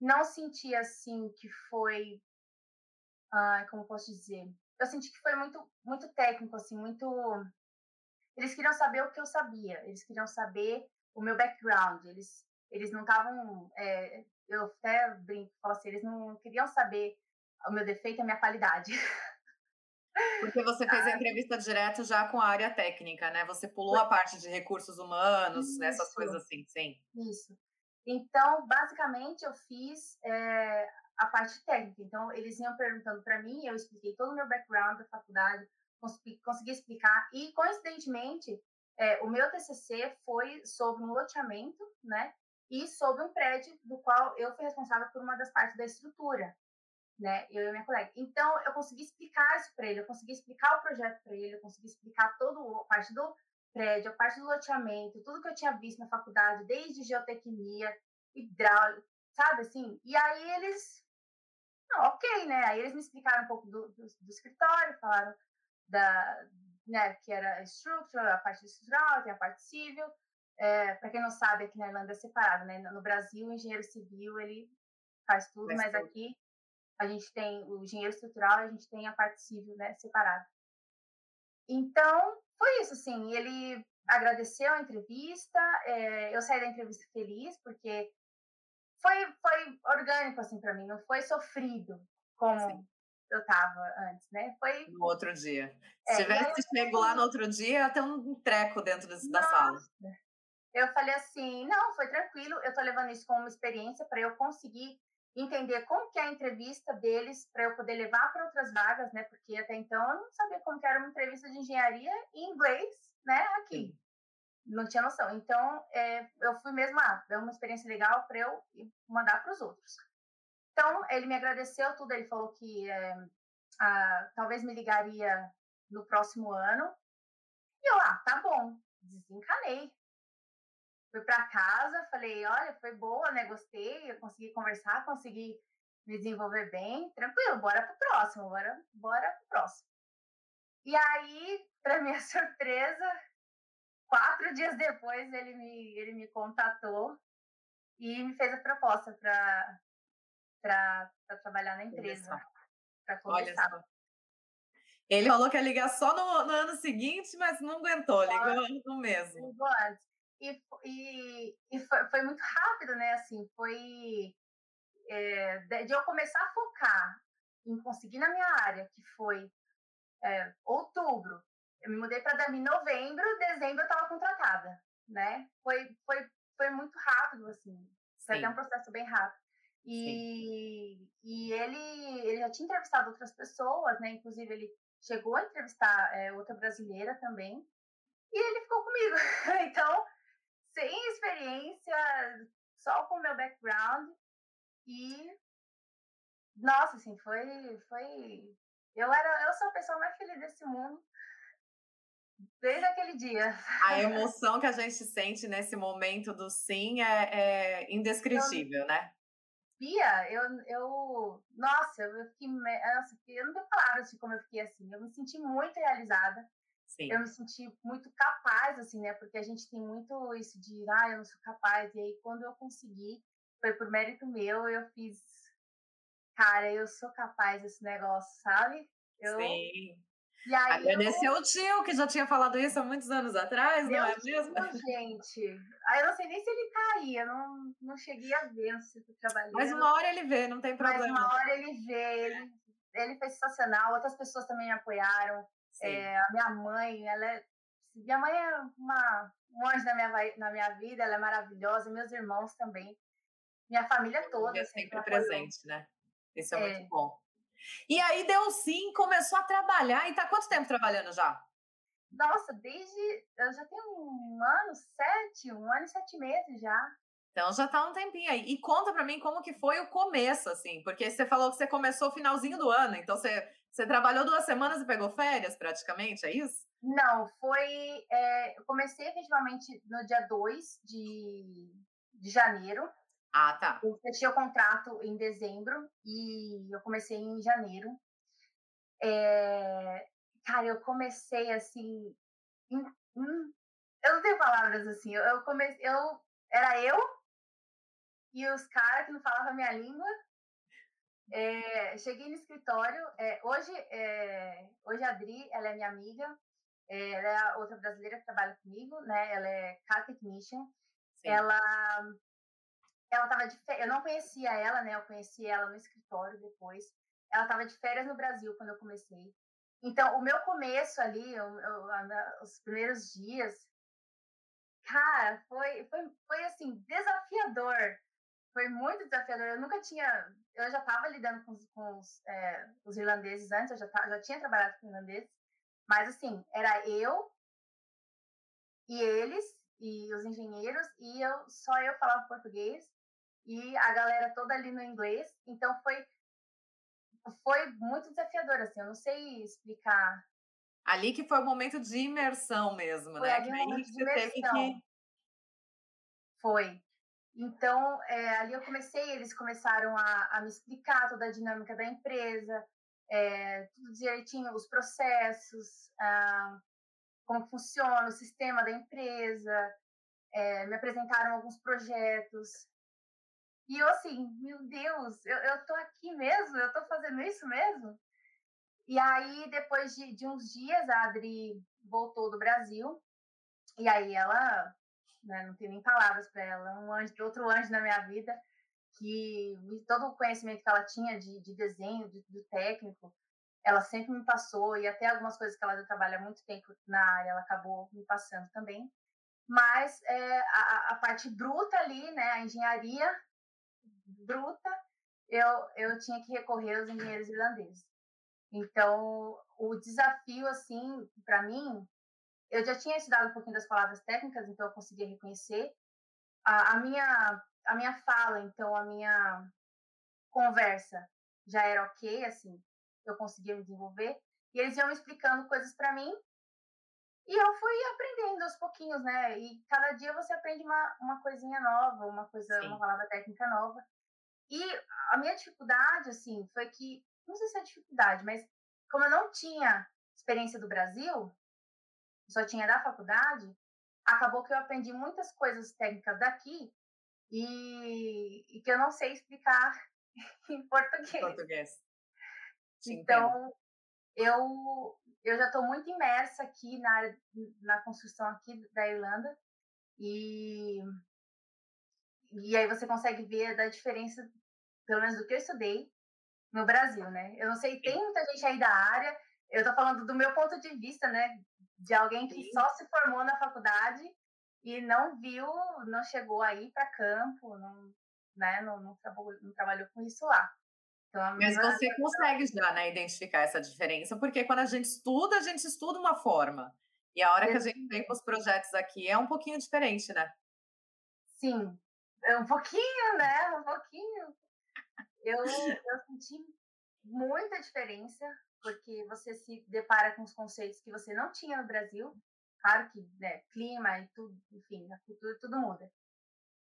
não senti assim que foi, como posso dizer, eu senti que foi muito, muito técnico, assim, muito. Eles queriam saber o que eu sabia, eles queriam saber o meu background, eles eles não estavam. É, eu até brinco, falo assim, eles não queriam saber o meu defeito e a minha qualidade. Porque você fez a entrevista direto já com a área técnica, né? Você pulou a parte de recursos humanos, Isso. essas coisas assim, sim. Isso. Então, basicamente, eu fiz é, a parte técnica. Então, eles iam perguntando para mim, eu expliquei todo o meu background da faculdade, consegui, explicar. E, coincidentemente, é, o meu TCC foi sobre um loteamento, né? E sobre um prédio do qual eu fui responsável por uma das partes da estrutura né? Eu e minha colega. Então, eu consegui explicar isso para ele, eu consegui explicar o projeto para ele, eu consegui explicar toda a parte do prédio, a parte do loteamento, tudo que eu tinha visto na faculdade, desde geotecnia, hidráulica, sabe assim? E aí eles, não, ok, né? Aí eles me explicaram um pouco do, do, do escritório, falaram da, né, que era a structure, a parte estrutural, tem a parte civil. É, para quem não sabe, aqui na Irlanda é separado, né? No Brasil, o engenheiro civil, ele faz tudo, faz mas tudo. aqui a gente tem o engenheiro estrutural, a gente tem a parte civil, né, separada. Então, foi isso, assim, ele agradeceu a entrevista, é, eu saí da entrevista feliz, porque foi, foi orgânico, assim, para mim, não foi sofrido, como Sim. eu tava antes, né, foi... No outro dia. É, Se tivesse chego lá no outro dia, até um treco dentro da sala. Eu falei assim, não, foi tranquilo, eu tô levando isso como uma experiência para eu conseguir entender como que é a entrevista deles para eu poder levar para outras vagas, né? Porque até então eu não sabia como que era uma entrevista de engenharia em inglês, né? Aqui. Sim. Não tinha noção. Então, é, eu fui mesmo, ah, é uma experiência legal para eu mandar para os outros. Então, ele me agradeceu tudo, ele falou que é, ah, talvez me ligaria no próximo ano. E eu, ah, tá bom, desencanei fui para casa, falei, olha, foi boa, né? Gostei, eu consegui conversar, consegui me desenvolver bem, tranquilo, bora pro próximo, bora, bora pro próximo. E aí, para minha surpresa, quatro dias depois ele me, ele me contatou e me fez a proposta para trabalhar na empresa. Para começar. Ele falou que ia ligar só no, no, ano seguinte, mas não aguentou, ligou no mesmo. Ligou antes. E, e, e foi, foi, muito rápido, né? Assim, foi é, de eu começar a focar em conseguir na minha área, que foi é, outubro. Eu me mudei para em novembro, dezembro eu estava contratada, né? Foi, foi, foi muito rápido, assim. Foi até um processo bem rápido. E, e ele, ele já tinha entrevistado outras pessoas, né? Inclusive, ele chegou a entrevistar é, outra brasileira também. E ele ficou comigo. então, sem experiência, só com o meu background. E, nossa, assim, foi, foi... Eu, era, eu sou a pessoa mais feliz desse mundo desde aquele dia. A emoção que a gente sente nesse momento do sim é, é indescritível, eu, né? Bia, eu, eu, nossa, eu fiquei, nossa, eu não tenho palavras de como eu fiquei assim. Eu me senti muito realizada. Sim. Eu me senti muito capaz, assim, né? Porque a gente tem muito isso de, ah, eu não sou capaz. E aí, quando eu consegui, foi por mérito meu, eu fiz, cara, eu sou capaz desse negócio, sabe? Eu... Sim. E aí, Agradeceu eu... o tio, que já tinha falado isso há muitos anos atrás, Meu não é mesmo? gente. Aí eu não sei nem se ele tá aí, eu não, não cheguei a ver, se trabalhando. Mas uma hora ele vê, não tem problema. Mas uma hora ele vê, ele, ele foi sensacional, outras pessoas também me apoiaram. É, a minha mãe, ela é, minha mãe é uma, um anjo na minha, na minha vida, ela é maravilhosa, meus irmãos também, minha família toda. É sempre presente, né? Isso é, é, muito bom. E aí deu sim, começou a trabalhar, e tá quanto tempo trabalhando já? Nossa, desde. Eu já tenho um ano, sete, um ano e sete meses já. Então já tá um tempinho aí. E conta para mim como que foi o começo, assim, porque você falou que você começou finalzinho do ano, então você você trabalhou duas semanas e pegou férias, praticamente, é isso? Não, foi. É, eu comecei efetivamente no dia 2 de, de janeiro. Ah, tá. Eu fechei o contrato em dezembro e eu comecei em janeiro. É, cara, eu comecei assim. Em, em, eu não tenho palavras assim. Eu, comecei. Eu, era eu e os caras que não falavam a minha língua é, cheguei no escritório. É, hoje, é, hoje a Adri, ela é minha amiga. ela é a outra brasileira que trabalha comigo, né? Ela é car technician. Sim. Ela ela estava de eu não conhecia ela, né? Eu conheci ela no escritório depois. Ela estava de férias no Brasil quando eu comecei. Então, o meu começo ali, eu, eu, os primeiros dias, cara, foi, foi, foi assim, desafiador. Foi muito desafiador. Eu nunca tinha. Eu já estava lidando com, com os, é, os, irlandeses antes, eu já, já tinha trabalhado com irlandeses, mas assim, era eu e eles, e os engenheiros, e eu só eu falava português, e a galera toda ali no inglês. Então foi foi muito desafiador, assim, eu não sei explicar. Ali que foi o momento de imersão mesmo, foi né? Que aí você teve que. Foi. Então, é, ali eu comecei, eles começaram a, a, me explicar toda a dinâmica da empresa, é, tudo direitinho, os processos, ah, como funciona o sistema da empresa, é, me apresentaram alguns projetos, e eu assim, meu Deus, eu, eu tô aqui mesmo? Eu tô fazendo isso mesmo? E aí, depois de, de uns dias, a Adri voltou do Brasil. E aí ela, né, não tem nem palavras para ela, um anjo, outro anjo na minha vida, que todo o conhecimento que ela tinha de, de desenho, de, do técnico, ela sempre me passou, e até algumas coisas que ela já trabalha há muito tempo na área, ela acabou me passando também. Mas é, a, a parte bruta ali, né, a engenharia, bruta, eu, eu tinha que recorrer aos engenheiros irlandeses. Então, o desafio, assim, para mim, eu já tinha estudado um pouquinho das palavras técnicas, então eu conseguia reconhecer. A, a, minha, a minha fala, então, a minha conversa já era ok, assim, eu conseguia me desenvolver. E eles iam me explicando coisas para mim, e eu fui aprendendo aos pouquinhos, né? E cada dia você aprende uma, uma coisinha nova, uma coisa, Sim. uma palavra técnica nova. E a minha dificuldade, assim, foi que, não sei se é dificuldade, mas como eu não tinha experiência do Brasil, só tinha da faculdade, acabou que eu aprendi muitas coisas técnicas daqui e, e que eu não sei explicar em português. Português. então, eu, eu já estou muito imersa aqui na, na construção aqui da Irlanda e, e aí você consegue ver da diferença pelo menos do que eu estudei no Brasil, né? Eu não sei, tem muita gente aí da área, eu tô falando do meu ponto de vista, né? De alguém que Sim. só se formou na faculdade e não viu, não chegou aí para campo, não, né? Não, não, trabalhou, não trabalhou com isso lá. Então, Mas você consegue já, né, identificar essa diferença, porque quando a gente estuda, a gente estuda uma forma. E a hora que a gente vem com os projetos aqui é um pouquinho diferente, né? Sim, é um pouquinho, né? Um pouquinho eu, eu senti muita diferença, porque você se depara com os conceitos que você não tinha no Brasil. Claro que né, clima e tudo, enfim, a cultura, tudo muda.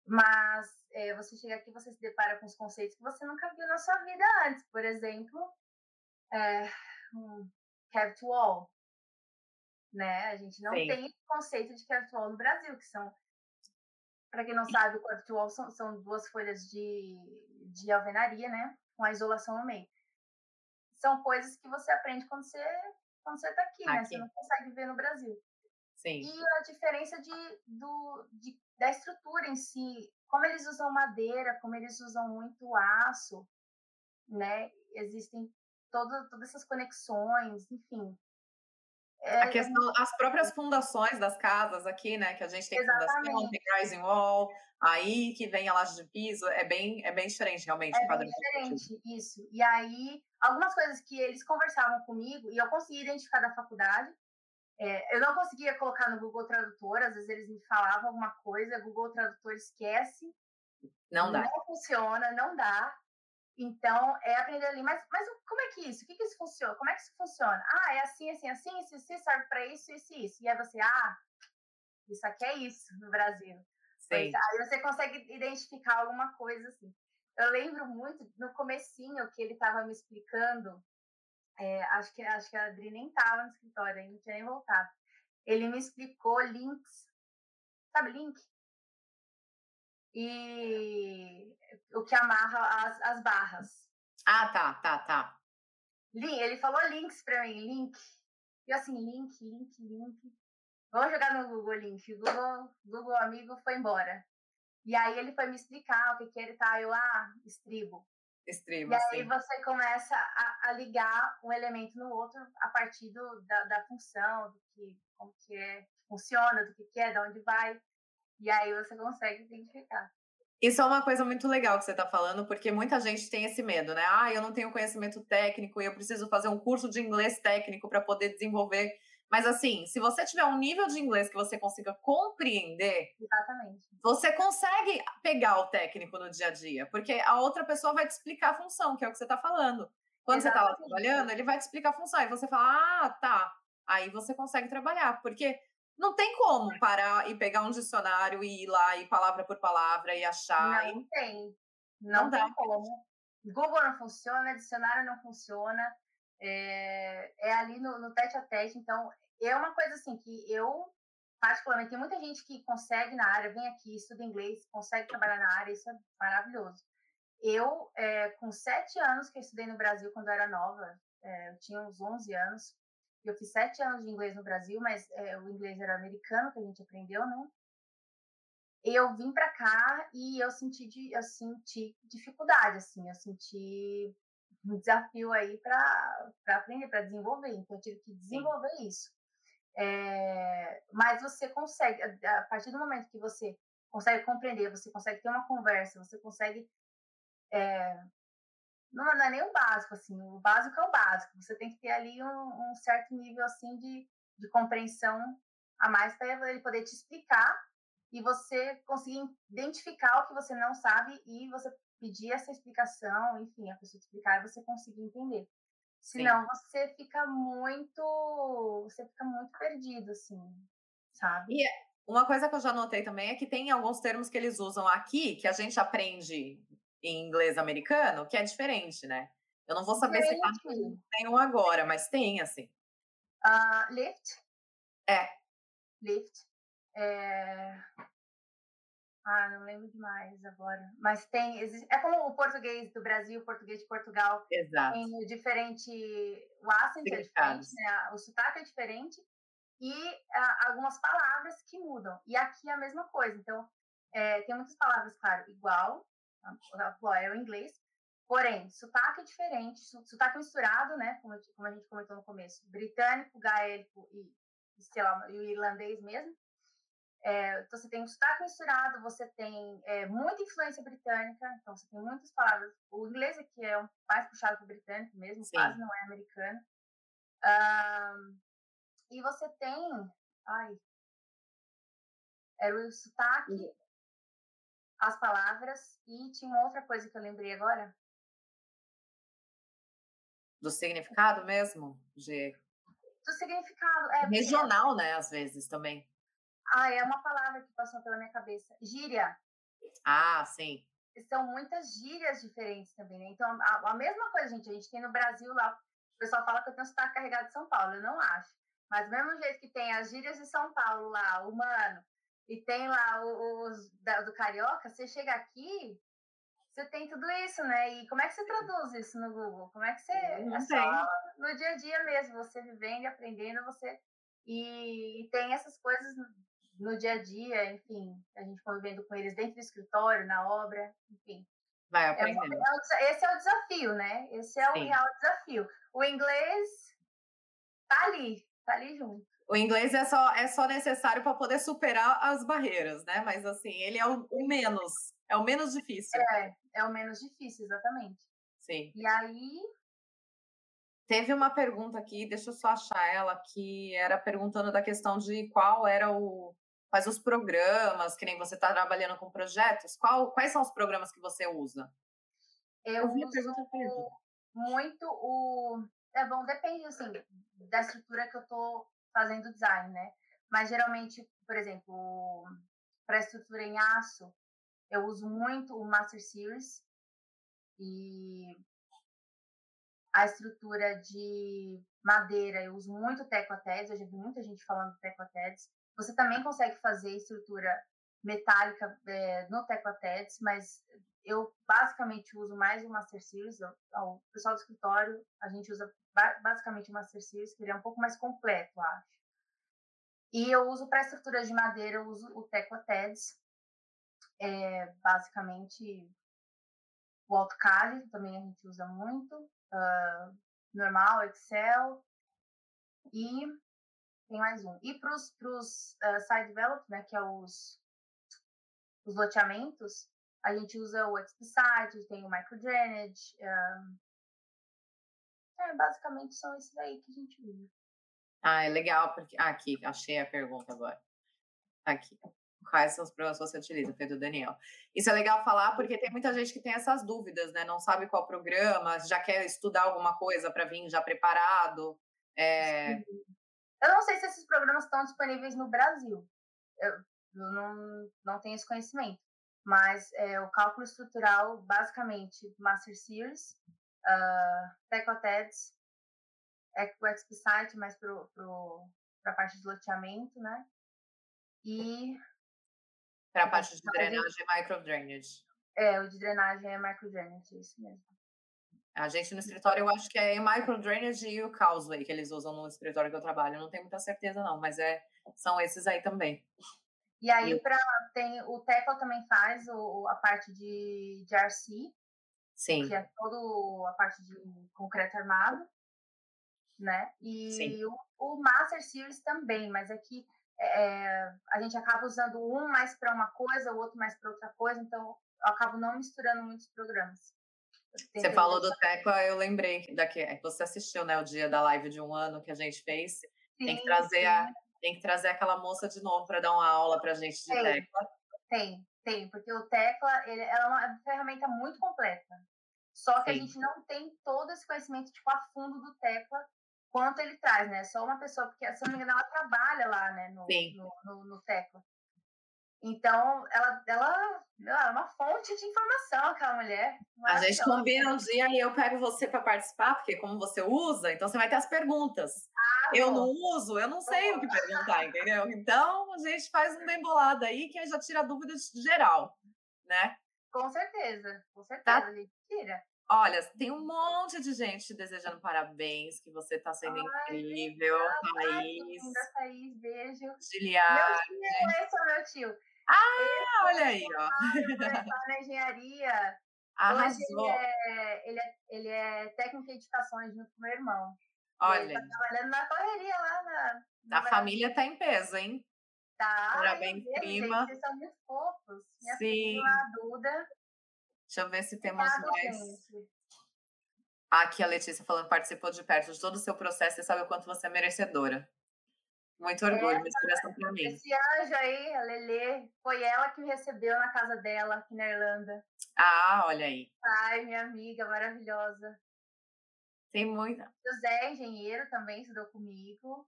Mas é, você chega aqui você se depara com os conceitos que você nunca viu na sua vida antes. Por exemplo, é, um cavity wall. Né? A gente não Sim. tem conceito de cavity wall no Brasil, que são para quem não sabe, o cavity wall são, são duas folhas de, de alvenaria, né? Com a isolação no meio. São coisas que você aprende quando você quando você está aqui, aqui, né? Você não consegue ver no Brasil. Sim. E a diferença de, do, de, da estrutura em si, como eles usam madeira, como eles usam muito aço, né? Existem todo, todas essas conexões, enfim. É, a questão, as próprias fundações das casas aqui, né? Que a gente tem Exatamente. fundação, tem rising wall, aí que vem a laje de piso, é bem, é bem diferente realmente. É bem diferente, isso. E aí, algumas coisas que eles conversavam comigo, e eu consegui identificar da faculdade, é, eu não conseguia colocar no Google Tradutor, às vezes eles me falavam alguma coisa, Google Tradutor esquece. Não dá. Não funciona, não dá. Então, é aprender ali, mas, mas como é que isso? O que, que isso funciona? Como é que isso funciona? Ah, é assim, assim, assim, isso, isso serve para isso, isso, isso. E aí você, ah, isso aqui é isso no Brasil. Sim. Aí você consegue identificar alguma coisa assim. Eu lembro muito no comecinho que ele estava me explicando, é, acho, que, acho que a Adri nem estava no escritório, ainda não tinha nem voltado. Ele me explicou links, sabe link? E o que amarra as, as barras. Ah, tá, tá, tá. Ele falou links para mim, link. E assim, link, link, link. Vamos jogar no Google Link. Google, Google amigo foi embora. E aí ele foi me explicar o que que ele tá, eu, ah, estribo. Estribo, E aí sim. você começa a, a ligar um elemento no outro a partir do, da, da função, do que, como que é, funciona, do que, que é, de onde vai. E aí você consegue identificar. Isso é uma coisa muito legal que você está falando, porque muita gente tem esse medo, né? Ah, eu não tenho conhecimento técnico e eu preciso fazer um curso de inglês técnico para poder desenvolver. Mas assim, se você tiver um nível de inglês que você consiga compreender, Exatamente. você consegue pegar o técnico no dia a dia, porque a outra pessoa vai te explicar a função, que é o que você está falando. Quando você está lá Exatamente. trabalhando, ele vai te explicar a função, e você fala, ah, tá. Aí você consegue trabalhar, porque não tem como parar e pegar um dicionário e ir lá e palavra por palavra e achar. e- Não tem. Não, Não tem dá. como. Google não funciona, dicionário não funciona. É, é ali no, no tete a tete. Então, é uma coisa assim que eu, particularmente, tem muita gente que consegue na área, vem aqui, estuda inglês, consegue trabalhar na área, isso é maravilhoso. Eu, é, com sete anos que eu estudei no Brasil quando eu era nova, é, eu tinha uns 11 anos, e eu fiz sete anos de inglês no Brasil, mas é, o inglês era americano que a gente aprendeu, né? eu vim para cá e eu senti, de, eu senti dificuldade, assim, eu senti um desafio aí para aprender, para desenvolver. Então, eu tive que desenvolver isso. É, mas você consegue, a, partir do momento que você consegue compreender, você consegue ter uma conversa, você consegue. É, não, não é nem o básico, assim, o básico é o básico. Você tem que ter ali um, um certo nível, assim, de, de compreensão a mais para ele poder te explicar e você conseguir identificar o que você não sabe e você pedir essa explicação, enfim, a pessoa te explicar e você conseguir entender. Senão você fica muito, você fica muito perdido, assim, sabe? E uma coisa que eu já notei também é que tem alguns termos que eles usam aqui, que a gente aprende em inglês americano, que é diferente, né? Eu não vou saber se tá Diferente. nenhum agora, mas tem, assim. Ah, lift. É. Lift. É... Ah, não lembro demais agora. Mas tem. É como o português do Brasil, o português de Portugal. Exato. Tem o diferente. O acento é diferente, né? O sotaque é diferente. E ah, algumas palavras que mudam. E aqui é a mesma coisa. Então, é, tem muitas palavras, claro, igual. A a Flora é o inglês. Porém, sotaque é diferente, so- sotaque misturado, né? Como, como a gente comentou no começo. Britânico, gaélico e, sei lá, e o irlandês mesmo. É, então, você tem um sotaque misturado, você tem é, muita influência britânica, então você tem muitas palavras. O inglês aqui é um- mais puxado para o britânico mesmo, Sim. quase não é americano. Ahn, e você tem. Ai. Era o sotaque, Uhum. As palavras, e tinha uma outra coisa que eu lembrei agora. Do significado mesmo? De Do significado. É, regional, né? Às vezes também. Ah, é uma palavra que passou pela minha cabeça. Gíria. Ah, sim. são muitas gírias diferentes também, né? Então, a, a mesma coisa, gente, a gente tem no Brasil lá, o pessoal fala que eu tenho sotaque carregado de São Paulo, eu não acho. Mas do mesmo jeito que tem as gírias de São Paulo lá, humano, e tem lá o- os da- do Carioca, você chega aqui, você tem tudo isso, né? E como é que você traduz isso no Google? Como é que você... Não é só no dia a dia mesmo, você vivendo e aprendendo, você... E, e tem essas coisas no- dia a dia, enfim, a gente convivendo com eles dentro do escritório, na obra, enfim. Vai É aprendendo. é o esse é o desafio, né? Esse é o Sim. real desafio. O inglês tá ali, tá ali junto. O inglês é só, é só necessário para poder superar as barreiras, né? Mas assim, ele é o, o menos, é o menos difícil. É, é o menos difícil, exatamente. Sim. E aí, Teve uma pergunta aqui, deixa eu só achar ela, que era perguntando da questão de qual era o. Quais os programas, que nem você está trabalhando com projetos, qual, quais são os programas que você usa? eu vi a uso muito o. É bom, depende, assim, da estrutura que eu tô fazendo design, né? Mas geralmente, por exemplo, para estrutura em aço, eu uso muito o Master Series e a estrutura de madeira, eu uso muito o Teclatedes, eu já vi muita gente falando do Teclatedes. Você também consegue fazer estrutura metálica é, no Teclatedes, mas eu basicamente uso mais o Master Series. O, pessoal do escritório, a gente usa ba basicamente o Master Series, que ele é um pouco mais completo, eu acho. E eu uso para estruturas de madeira, eu uso o Teclatedes. é basicamente o AutoCAD, também a gente usa muito, uh, normal, Excel, e tem mais um. E para os uh, side develop, né, que é os, os loteamentos, a gente usa o XPSite, tem o Microdrainage. Um, é, basicamente são esses aí que a gente usa. Ah, é legal, porque. Ah, aqui, achei a pergunta agora. Aqui. Quais são os programas que você utiliza? Foi do Daniel. Isso é legal falar porque tem muita gente que tem essas dúvidas, né? Não sabe qual programa, já quer estudar alguma coisa para vir já preparado. É... Eu não sei se esses programas estão disponíveis no Brasil. Eu, eu não, não tenho esse conhecimento. Mas é, o cálculo estrutural, basicamente, Master Series, uh, Tecoteds, o XPSite mais para a parte de loteamento, né? E. Para a parte de drenagem e microdrainage. É, o de drenagem é microdrainage, isso mesmo. A gente no escritório, eu acho que é microdrainage e o causeway que eles usam no escritório que eu trabalho. Eu não tenho muita certeza, não, mas é, são esses aí também. E aí, pra, tem, o Teco também faz o, a parte de, de RC, Sim. que é toda a parte de concreto armado, né? E o, o, Master Series também, mas aqui é, é, a gente acaba usando um mais para uma coisa, o outro mais para outra coisa, então eu acabo não misturando muitos programas. Você falou do Tecla, eu lembrei daqui, é você assistiu, né, o dia da live de um ano que a gente fez. Sim, tem que trazer sim. a tem que trazer aquela moça de novo para dar uma aula para a gente de tem, tecla. Tem, tem, porque o tecla ele, ela é uma ferramenta muito completa. Só que Sim. a gente não tem todo esse conhecimento tipo, a fundo do tecla quanto ele traz, né? Só uma pessoa, porque se não me engano, ela trabalha lá, né, no, no, no, no tecla. Então, ela, ela, ela é uma fonte de informação, aquela mulher. A gente combina um dia e eu pego você para participar, porque como você usa, então você vai ter as perguntas. Eu não uso, eu não sei o que perguntar, entendeu? Então, a gente faz um bem bolado aí que já tira dúvidas geral, né? Com certeza, com certeza, tá? a gente tira. Olha, tem um monte de gente desejando parabéns, que você está sendo Ai, incrível, Thaís. Thaís, beijo. Giliar. Meu tio, esse é o meu tio. Ah, olha aí, ó. na engenharia. Arrasou. Hoje ele é, ele, é, ele é técnico de edificações junto com meu irmão. Olha. Tá trabalhando na correria lá na. A família tá em peso, hein? Tá. Parabéns, Deus, prima. Gente, vocês são muito fofos. Minha Sim. prima, a Duda. Deixa eu ver se temos Obrigada, mais. Gente. Aqui a Letícia falando participou de perto de todo o seu processo e sabe o quanto você é merecedora. Muito orgulho, uma inspiração para mim. Esse anjo aí, a Lelê, foi ela que me recebeu na casa dela, aqui na Irlanda. Ah, olha aí. Ai, minha amiga maravilhosa. Tem muita. José, é engenheiro, também estudou comigo.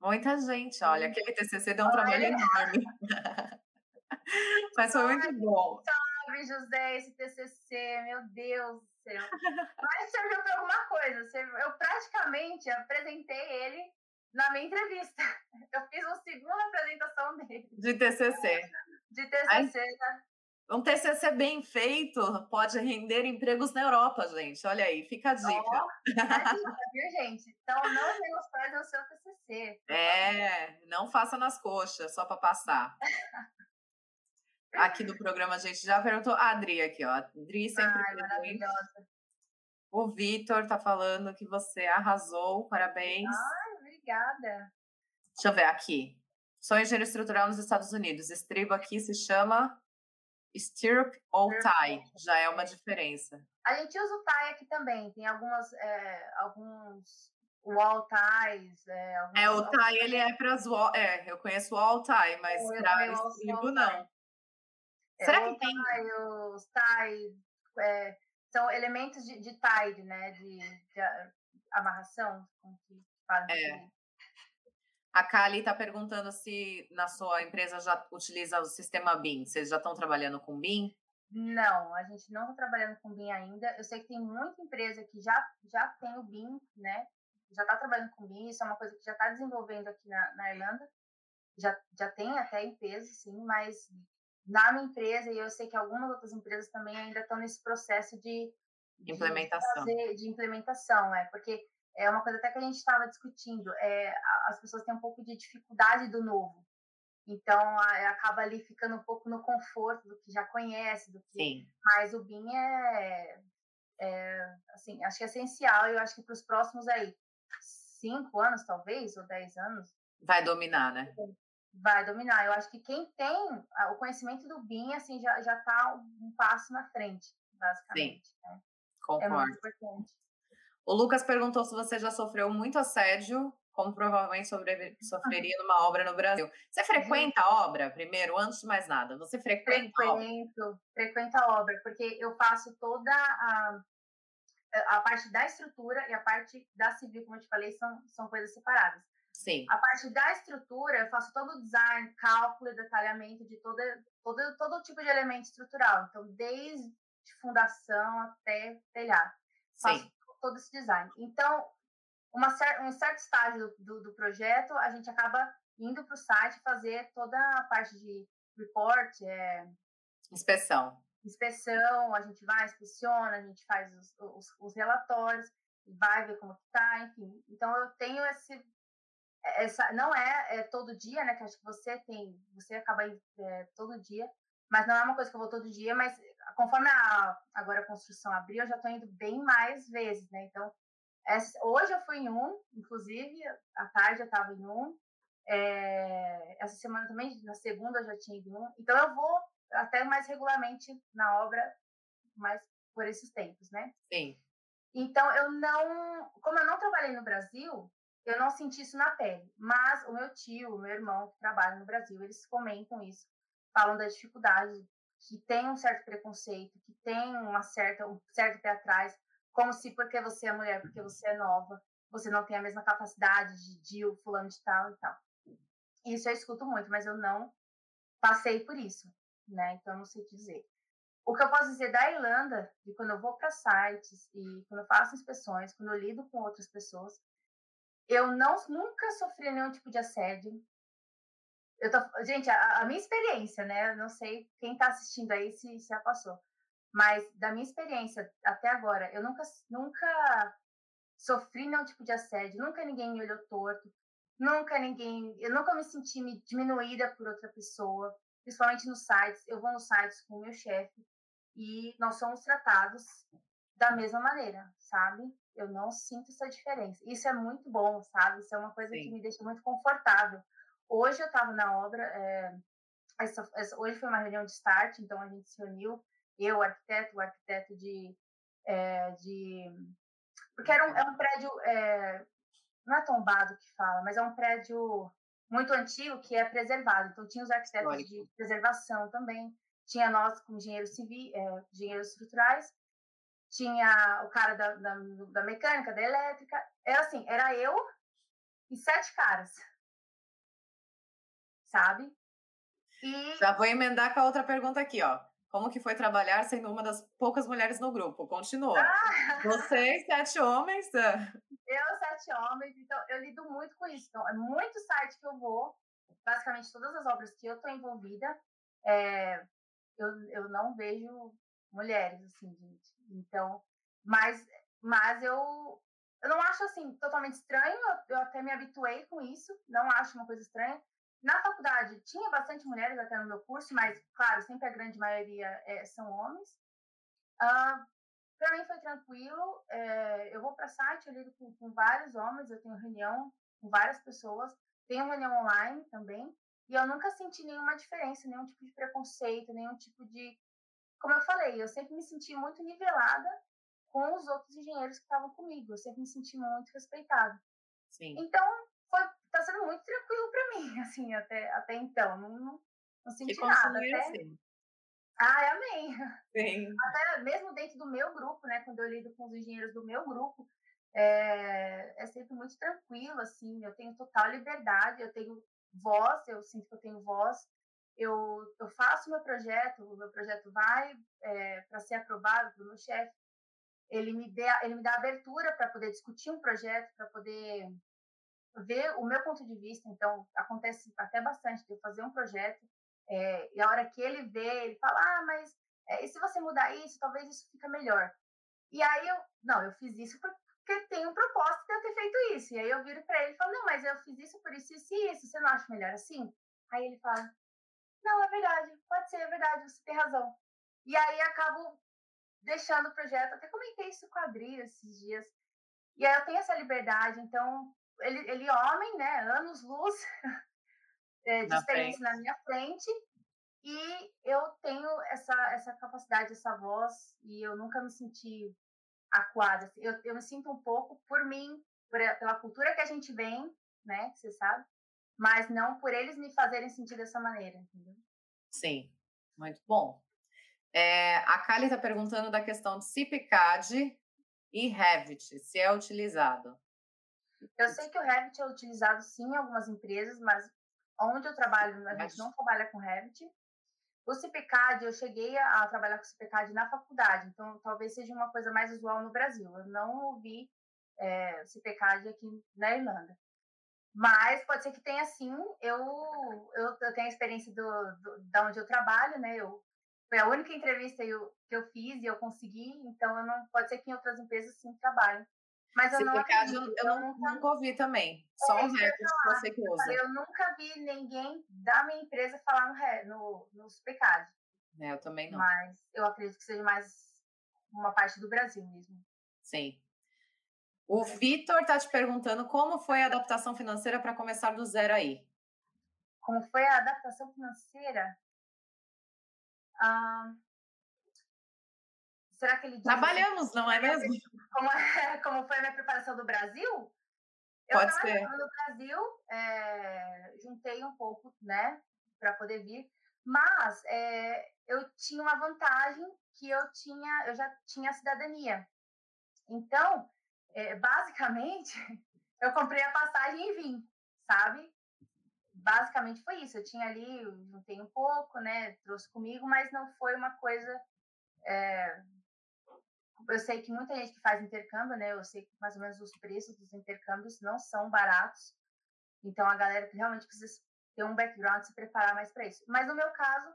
Muita gente, olha, aquele TCC deu um olha. trabalho enorme. Mas foi muito bom. Salve, José, esse TCC, meu Deus do céu. Mas serviu para alguma coisa. Eu praticamente apresentei ele na minha entrevista. Eu fiz uma segunda apresentação dele. De TCC. De TCC, né? Um TCC bem feito pode render empregos na Europa, gente. Olha aí, fica a dica. Oh, dica, viu, gente? Então, não menospreze o seu TCC. É, não faça nas coxas, só para passar. Aqui do programa a gente já perguntou. A Adri aqui, ó. A Adri sempre Ai, maravilhosa. O Vitor tá falando que você arrasou, parabéns. Ai, Obrigada. Deixa eu ver aqui. Sou engenheiro estrutural nos Estados Unidos. Estribo aqui se chama stirrup ou tie. Já é uma diferença. A gente usa o tie aqui também. Tem algumas, é, alguns wall ties. É, alguns, é o tie ele é para as wall. É, eu conheço o wall tie, mas para estribo não. É, Será que tem? Tie, os tie é, são elementos de, de tide, né? De, de amarração, como que fala. É. A Kali está perguntando se na sua empresa já utiliza o sistema BIM. Vocês já estão trabalhando com BIM? Não, a gente não está trabalhando com BIM ainda. Eu sei que tem muita empresa que já, já tem o BIM, né? Já está trabalhando com BIM, isso é uma coisa que já está desenvolvendo aqui na, na Irlanda. Já, já tem até empresa, sim, mas na minha empresa, e eu sei que algumas outras empresas também ainda estão nesse processo de, implementação. De, fazer, de implementação, é, porque é uma coisa até que a gente estava discutindo, é, as pessoas têm um pouco de dificuldade do novo. Então, a, acaba ali ficando um pouco no conforto do que já conhece, do que. Sim. Mas o BIM é, é, assim, acho que é essencial. Eu acho que para os próximos aí cinco anos, talvez, ou dez anos. Vai dominar, né? Vai dominar. Eu acho que quem tem o conhecimento do BIM, assim, já já está um passo na frente, basicamente. Sim. Né? Concordo. É muito importante. O Lucas perguntou se você já sofreu muito assédio como provavelmente sobre, sofreria numa obra no Brasil. Você frequenta a obra, primeiro, antes de mais nada? Você frequenta Frequento, a obra? frequento a obra, porque eu faço toda a, a parte da estrutura e a parte da civil, como eu te falei, são, são coisas separadas. Sim. A parte da estrutura, eu faço todo o design, cálculo e detalhamento de toda, todo, todo tipo de elemento estrutural. Então, desde fundação até telhado. Faço Sim. Todo esse design. Então, uma cer um certo estágio do, do projeto, a gente acaba indo para o site fazer toda a parte de report, é, inspeção. Inspeção, a gente vai, inspeciona, a gente faz os, os, os relatórios, vai ver como está, enfim. Então eu tenho esse essa não é, é, todo dia, né? Que acho que você tem, você acaba indo é, todo dia, mas não é uma coisa que eu vou todo dia, mas conforme a, agora a construção abriu, eu já estou indo bem mais vezes, né? Então essa, hoje eu fui em um, inclusive, à tarde eu estava em um. É, essa semana também, na segunda eu já tinha ido um. Então eu vou até mais regularmente na obra, mais por esses tempos, né? Sim. Então eu não, como eu não trabalhei no Brasil, eu não senti isso na pele. Mas o meu tio, o meu irmão que trabalha no Brasil, eles comentam isso, falam da dificuldade, que tem um certo preconceito, que tem uma certa, um certo pé atrás, como se porque você é mulher, porque você é nova, você não tem a mesma capacidade de, de o fulano de tal e tal. Isso eu escuto muito, mas eu não passei por isso, né? Então não sei dizer. O que eu posso dizer da Irlanda, de quando eu vou para sites e quando eu faço inspeções, quando eu lido com outras pessoas, eu não nunca sofri nenhum tipo de assédio. Eu tô, gente, a, a minha experiência, né? Eu não sei quem está assistindo aí se, se já passou. Mas da minha experiência até agora, eu nunca, nunca sofri nenhum tipo de assédio, nunca ninguém me olhou torto, nunca ninguém, eu nunca me senti diminuída por outra pessoa, principalmente nos sites. Eu vou nos sites com o meu chefe e nós somos tratados da mesma maneira, sabe? Eu não sinto essa diferença. Isso é muito bom, sabe? Isso é uma coisa Sim. que me deixa muito confortável. Hoje eu estava na obra, é, essa, essa, hoje foi uma reunião de start, então a gente se reuniu eu, arquiteto, o arquiteto de. É, de porque era um, é um prédio. É, não é tombado que fala, mas é um prédio muito antigo que é preservado. Então, tinha os arquitetos de preservação também, tinha nós como engenheiros civis, é, engenheiros estruturais, tinha o cara da, da, da, mecânica, da elétrica. Era assim, era eu e sete caras. Sabe? E... Já vou emendar com a outra pergunta aqui, ó. Como que foi trabalhar sendo uma das poucas mulheres no grupo? Continua. Ah! Vocês, sete homens. Eu, sete homens. Então, eu lido muito com isso. Então, é muito site que eu vou. Basicamente, todas as obras que eu estou envolvida, é, eu, eu não vejo mulheres, assim, gente. Então, mas, mas eu, eu não acho, assim, totalmente estranho. Eu, eu até me habituei com isso. Não acho uma coisa estranha. Na faculdade, tinha bastante mulheres até no meu curso, mas, claro, sempre a grande maioria é, são homens. Uh, para mim foi tranquilo. É, eu vou para site, eu lido com, com, vários homens, eu tenho reunião com várias pessoas, tenho reunião online também, e eu nunca senti nenhuma diferença, nenhum tipo de preconceito, nenhum tipo de. Como eu falei, eu sempre me senti muito nivelada com os outros engenheiros que estavam comigo, eu sempre me senti muito respeitada. Sim. Então, sendo muito tranquilo para mim, assim, até, até então. Não, não, não senti nada. Até... Assim. Ai, amém. Sim. Até mesmo dentro do meu grupo, né? Quando eu lido com os engenheiros do meu grupo, é, é sempre muito tranquilo, assim. Eu tenho total liberdade, eu tenho voz, eu sinto que eu tenho voz. Eu, eu faço meu projeto, o meu projeto vai é, para ser aprovado pelo meu chefe. Ele me, dá, ele me dá abertura para poder discutir um projeto, para poder ver o meu ponto de vista. Então, acontece até bastante de eu fazer um projeto é, e a hora que ele vê, ele fala: Ah, mas é, e se você mudar isso, talvez isso fica melhor. E aí eu, não, eu fiz isso porque tem um propósito de eu ter feito isso. E aí eu viro para ele e falo: Não, mas eu fiz isso por isso, isso e isso. Você não acha melhor assim? Aí ele fala, não, é verdade, pode ser, é verdade, você tem razão. E aí acabo deixando o projeto, até comentei isso com a Adri esses dias. E aí eu tenho essa liberdade, então, ele, ele homem, né, anos luz de na experiência frente. na minha frente, e eu tenho essa, essa capacidade, essa voz, e eu nunca me senti acuada. Assim, eu, eu me sinto um pouco por mim, por, pela cultura que a gente vem, né, você sabe, mas não por eles me fazerem sentir dessa maneira, entendeu? Sim, muito bom. É, a Kali está perguntando da questão de CIPCAD e Revit, se é utilizado. Eu sei que o Revit é utilizado sim em algumas empresas, mas onde eu trabalho, a gente não trabalha com Revit. O CIPCAD, eu cheguei a trabalhar com o CIPCAD na faculdade, então talvez seja uma coisa mais usual no Brasil. Eu não ouvi é, o CIPCAD aqui na Irlanda. Mas pode ser que tenha sim. Eu, eu, eu tenho a experiência do, do, da onde eu trabalho, né? Eu, foi a única entrevista eu, que eu fiz e eu consegui, então eu não, pode ser que em outras empresas sim trabalhem. Mas eu não acredito, eu, eu, não, nunca, ouvi também. Só é, o Revit que você que usa. Eu nunca vi ninguém da minha empresa falar no, no, no Supercad. É, eu também não. Mas eu acredito que seja mais uma parte do Brasil mesmo. Sim. O Vitor está te perguntando como foi a adaptação financeira para começar do zero aí. Como foi a adaptação financeira? Ah, será que ele Trabalhamos, não é mesmo? Como, como foi a minha preparação do Brasil? Eu Pode ser. no Brasil, é, juntei um pouco, né, para poder vir, mas é, eu tinha uma vantagem que eu tinha, eu já tinha cidadania. Então, é, basicamente, eu comprei a passagem e vim, sabe? Basicamente foi isso. Eu tinha ali, eu juntei um pouco, né? Trouxe comigo, mas não foi uma coisa. Eu sei que muita gente que faz intercâmbio, né? Eu sei que mais ou menos os preços dos intercâmbios não são baratos. Então a galera realmente precisa ter um background, se preparar mais para isso. Mas no meu caso,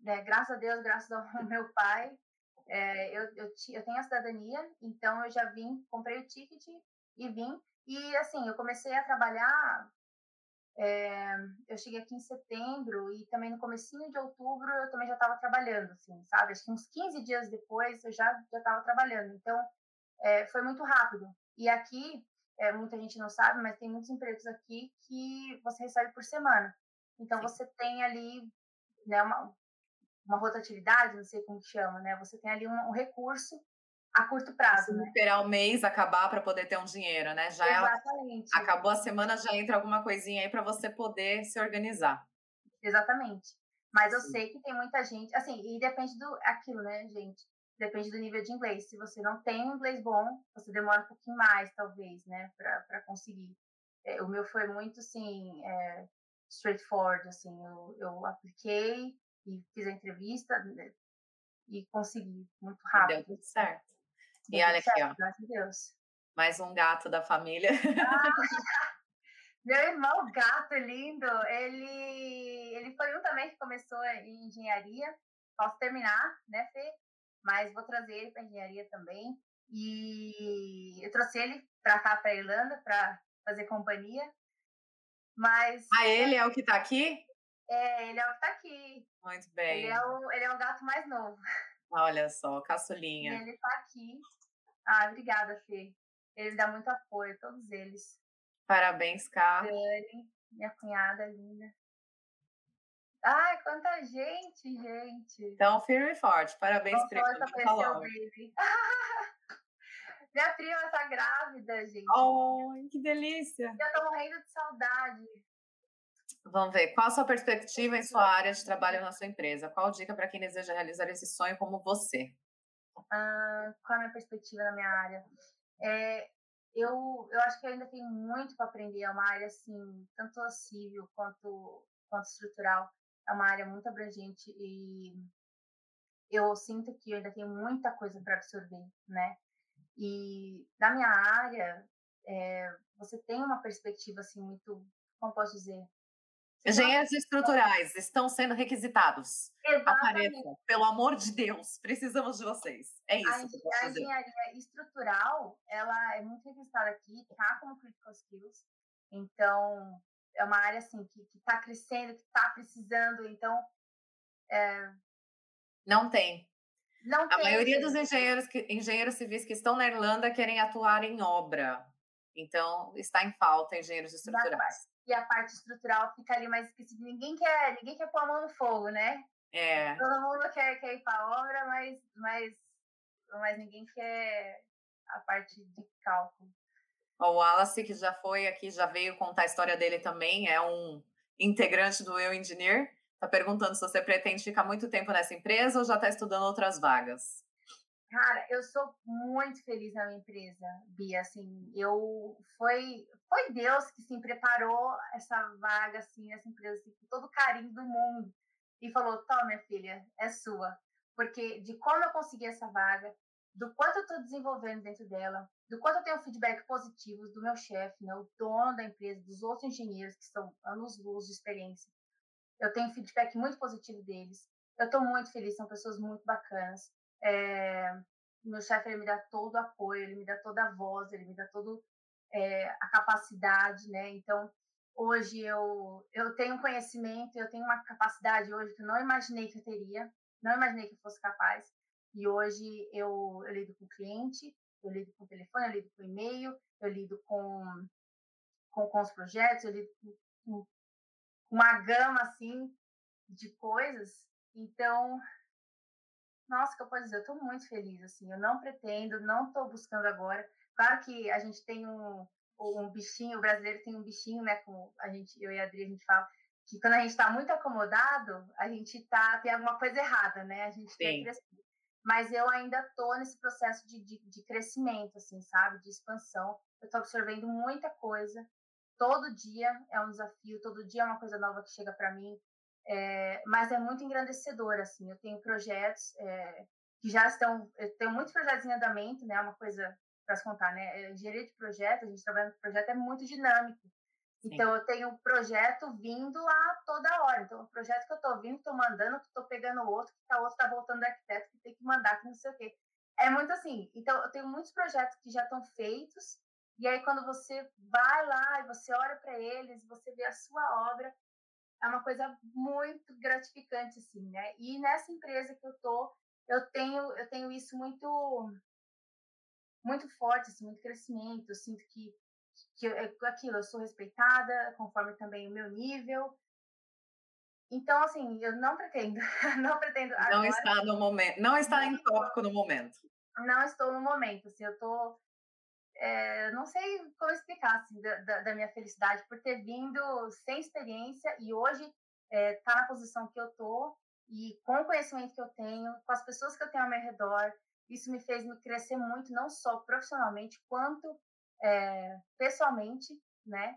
né, graças a Deus, graças ao meu pai, é, eu, eu, eu tenho a cidadania, então eu já vim, comprei o ticket e vim. E assim, eu comecei a trabalhar, é, eu cheguei aqui em setembro e também no comecinho de outubro eu também já estava trabalhando, assim, sabe? Acho que uns 15 dias depois eu já já estava trabalhando. Então, é, foi muito rápido. E aqui, é, muita gente não sabe, mas tem muitos empregos aqui que você recebe por semana. Então, Sim. você tem ali né, uma, uma rotatividade, não sei como que chama, né? Você tem ali um, um recurso a curto prazo, né? Esperar o mês acabar para poder ter um dinheiro, né? Já é Exatamente. É, acabou a semana, já entra alguma coisinha aí para você poder se organizar. Exatamente. Mas eu Sim. sei que tem muita gente, assim, e depende do aquilo, né, gente? Depende do nível de inglês. Se você não tem um inglês bom, você demora um pouquinho mais, talvez, né, para conseguir. É, o meu foi muito, assim, é, straightforward, assim, eu, eu apliquei, e fiz a entrevista né, e consegui muito rápido. Deu tudo certo. E olha aqui, ó. Graças a Deus. Mais um gato da família. Ah, meu irmão gato lindo, ele, ele foi um também que começou em engenharia. Posso terminar, né, Fê? Mas vou trazer ele para engenharia também. E eu trouxe ele para cá, para Irlanda, para fazer companhia. Mas. Ah, ele é o que está aqui? É, ele é o que está aqui. Muito bem. Ele é o, ele é o gato mais novo. Olha só, caçulinha. Ele está aqui. Ah, obrigada, Fê. Ele dá muito apoio, todos eles. Parabéns, Carlos. Dani, minha cunhada linda. Ai, quanta gente, gente. Então, firme e forte. Parabéns, prima. Minha prima está grávida, gente. Oh, que delícia. Eu tô morrendo de saudade. Vamos ver. Qual a sua perspectiva em sua área de trabalho na sua empresa? Qual dica para quem deseja realizar esse sonho como você? Ah, qual a minha perspectiva na minha área? É, eu, eu acho que eu ainda tenho muito para aprender. É uma área, assim, tanto civil quanto, quanto estrutural. É uma área muito abrangente e eu sinto que eu ainda tenho muita coisa para absorver, né? E na minha área, é, você tem uma perspectiva, assim, muito, como posso dizer, Engenheiros estruturais estão sendo requisitados. Exatamente. Apareçam, pelo amor de Deus, precisamos de vocês. É isso. A, a engenharia estrutural, ela é muito requisitada aqui, tá como critical skills. Então, é uma área assim que está crescendo, que está precisando, então é... não tem. Não a tem, maioria dos engenheiros, que, engenheiros civis que estão na Irlanda querem atuar em obra. Então, está em falta engenheiros estruturais. E a parte estrutural fica ali mais esquecida. Ninguém quer, ninguém quer pôr a mão no fogo, né? É. Todo mundo quer, quer ir para a obra, mas, mas, mas ninguém quer a parte de cálculo. O Wallace, que já foi aqui, já veio contar a história dele também, é um integrante do Eu Engineer. Está perguntando se você pretende ficar muito tempo nessa empresa ou já está estudando outras vagas. Cara, eu sou muito feliz na minha empresa, Bia. Assim, eu foi foi Deus que se preparou essa vaga assim, essa empresa assim, com todo o carinho do mundo e falou: "Toma, minha filha, é sua". Porque de como eu consegui essa vaga, do quanto eu estou desenvolvendo dentro dela, do quanto eu tenho feedback positivo do meu chefe, né, o dono da empresa, dos outros engenheiros que são anos-luz de experiência. Eu tenho feedback muito positivo deles. Eu estou muito feliz, são pessoas muito bacanas. É, meu chefe ele me dá todo o apoio, ele me dá toda a voz, ele me dá toda é, a capacidade, né? Então, hoje eu, eu tenho conhecimento, eu tenho uma capacidade hoje que eu não imaginei que eu teria, não imaginei que eu fosse capaz. E hoje eu, eu lido com o cliente, eu lido com o telefone, eu lido com o e-mail, eu lido com, com, com os projetos, eu lido com, com uma gama assim de coisas. Então, nossa, que eu posso dizer, eu estou muito feliz, assim, eu não pretendo, não estou buscando agora. Claro que a gente tem um, um bichinho, o brasileiro tem um bichinho, né, como a gente, eu e a Adri, a gente fala, que quando a gente está muito acomodado, a gente tá, tem alguma coisa errada, né, a gente Sim. tem crescido. Mas eu ainda estou nesse processo de, de, de, crescimento, assim, sabe, de expansão. Eu estou absorvendo muita coisa. Todo dia é um desafio, todo dia é uma coisa nova que chega para mim. É, mas é muito engrandecedor, assim. Eu tenho projetos é, que já estão. Eu tenho muitos projetos em andamento, né? Uma coisa para se contar, né? É, engenharia de projeto, a gente trabalha com projeto, é muito dinâmico. Sim. Então, eu tenho um projeto vindo a toda hora. Então, o projeto que eu estou vindo, estou mandando, estou pegando outro, que tá, outro está voltando do arquiteto, que tem que mandar, que não sei o quê. É muito assim. Então, eu tenho muitos projetos que já estão feitos, e aí, quando você vai lá e você olha para eles, você vê a sua obra, é uma coisa muito gratificante, assim, né? E nessa empresa que eu tô, eu tenho, eu tenho isso muito, muito forte, assim, muito crescimento. Eu sinto que, que eu, é aquilo, eu sou respeitada, conforme também o meu nível. Então, assim, eu não pretendo, não pretendo. Não agora, está no momento, não está em tópico no momento. Não estou no momento, assim, eu tô é, não sei como explicar assim, da, da, minha felicidade por ter vindo sem experiência e hoje é, tá na posição que eu tô e com o conhecimento que eu tenho, com as pessoas que eu tenho ao meu redor, isso me fez me crescer muito, não só profissionalmente, quanto é, pessoalmente, né?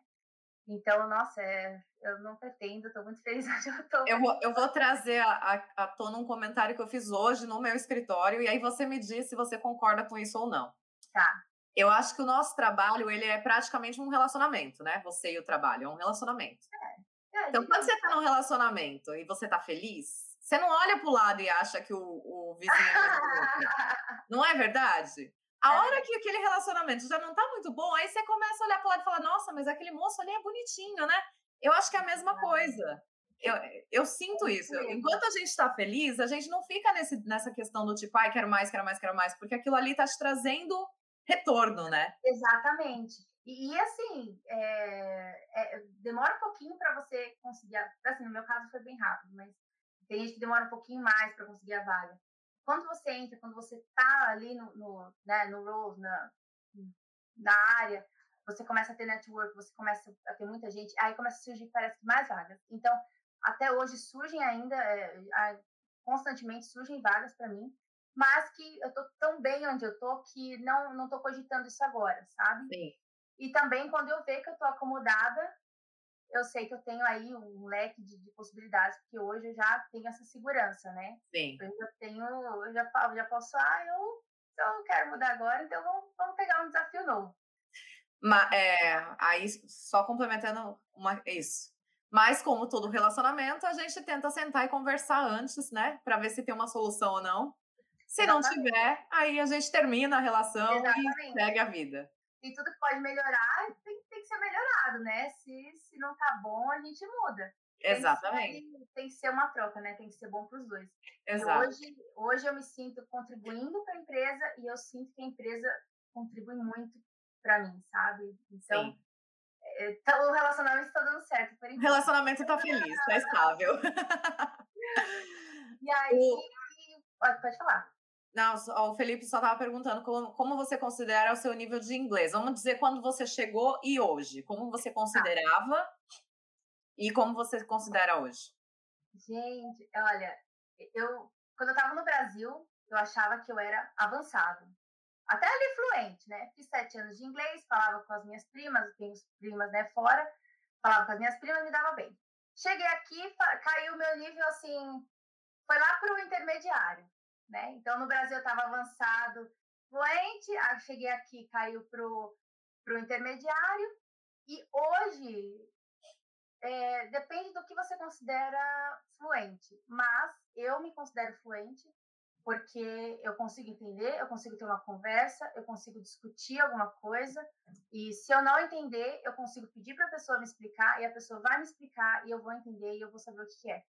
Então, nossa, é, eu não pretendo, estou muito feliz onde eu estou. Eu vou, eu vou trazer à tona um comentário que eu fiz hoje no meu escritório, e aí você me diz se você concorda com isso ou não. Tá. Eu acho que o nosso trabalho, ele é praticamente um relacionamento, né? Você e o trabalho, é um relacionamento. É. É, então, quando você está num relacionamento e você está feliz, você não olha para o lado e acha que o, o vizinho é Não é verdade? A é. hora que aquele relacionamento já não está muito bom, aí você começa a olhar para o lado e falar, nossa, mas aquele moço ali é bonitinho, né? Eu acho que é a mesma coisa. Eu, eu sinto isso. Enquanto a gente está feliz, a gente não fica nesse, nessa questão do tipo, ai, quero mais, quero mais, quero mais, porque aquilo ali está te trazendo retorno, né? Exatamente. E, e assim, é, é, demora um pouquinho para você conseguir. Assim, no meu caso foi bem rápido, mas tem gente que demora um pouquinho mais para conseguir a vaga. Quando você entra, quando você tá ali no, no, né, no role, na, na área, você começa a ter network, você começa a ter muita gente, aí começa a surgir, parece que mais vagas. Então, até hoje surgem ainda, é, constantemente surgem vagas para mim, mas que eu tô tão bem onde eu tô que não não tô cogitando isso agora, sabe? Sim. E também quando eu ver que eu tô acomodada, eu sei que eu tenho aí um leque de, de possibilidades, porque hoje eu já tenho essa segurança, né? Sim. Eu já tenho, eu já, já posso, ah, eu, eu quero mudar agora, então vamos, vamos pegar um desafio novo. Mas, é, aí, só complementando uma, isso. Mas, como todo relacionamento, a gente tenta sentar e conversar antes, né? Para ver se tem uma solução ou não. Se Exatamente. não tiver, aí a gente termina a relação Exatamente. e segue a vida. E tudo que pode melhorar tem, tem que que ser melhorado, né? Se, se não tá bom, a gente muda. Exatamente. Tem que, ser, tem que ser uma troca, né? Tem que ser bom para os dois. Exato. Hoje, hoje eu me sinto contribuindo para a empresa e eu sinto que a empresa contribui muito para mim, sabe? Então, é, tá, o relacionamento está dando certo. o relacionamento está feliz, está estável. e aí, pode falar. Não, o Felipe só estava perguntando como, como você considera o seu nível de inglês. Vamos dizer quando você chegou e hoje. Como você tá. considerava ah. e como você considera hoje? Gente, olha, eu quando eu estava no Brasil, eu achava que eu era avançado. Até ali fluente, né? Fiz sete anos de inglês, falava com as minhas primas, tenho primas né, fora, falava com as minhas primas, me dava bem. Cheguei aqui, caiu meu nível assim, foi lá para o intermediário né? Então, no Brasil, eu estava avançado, fluente, cheguei aqui, caiu para o intermediário, e hoje, é, depende do que você considera fluente, mas eu me considero fluente porque eu consigo entender, eu consigo ter uma conversa, eu consigo discutir alguma coisa, e se eu não entender, eu consigo pedir para a pessoa me explicar, e a pessoa vai me explicar, e eu vou entender, e eu vou saber o que é.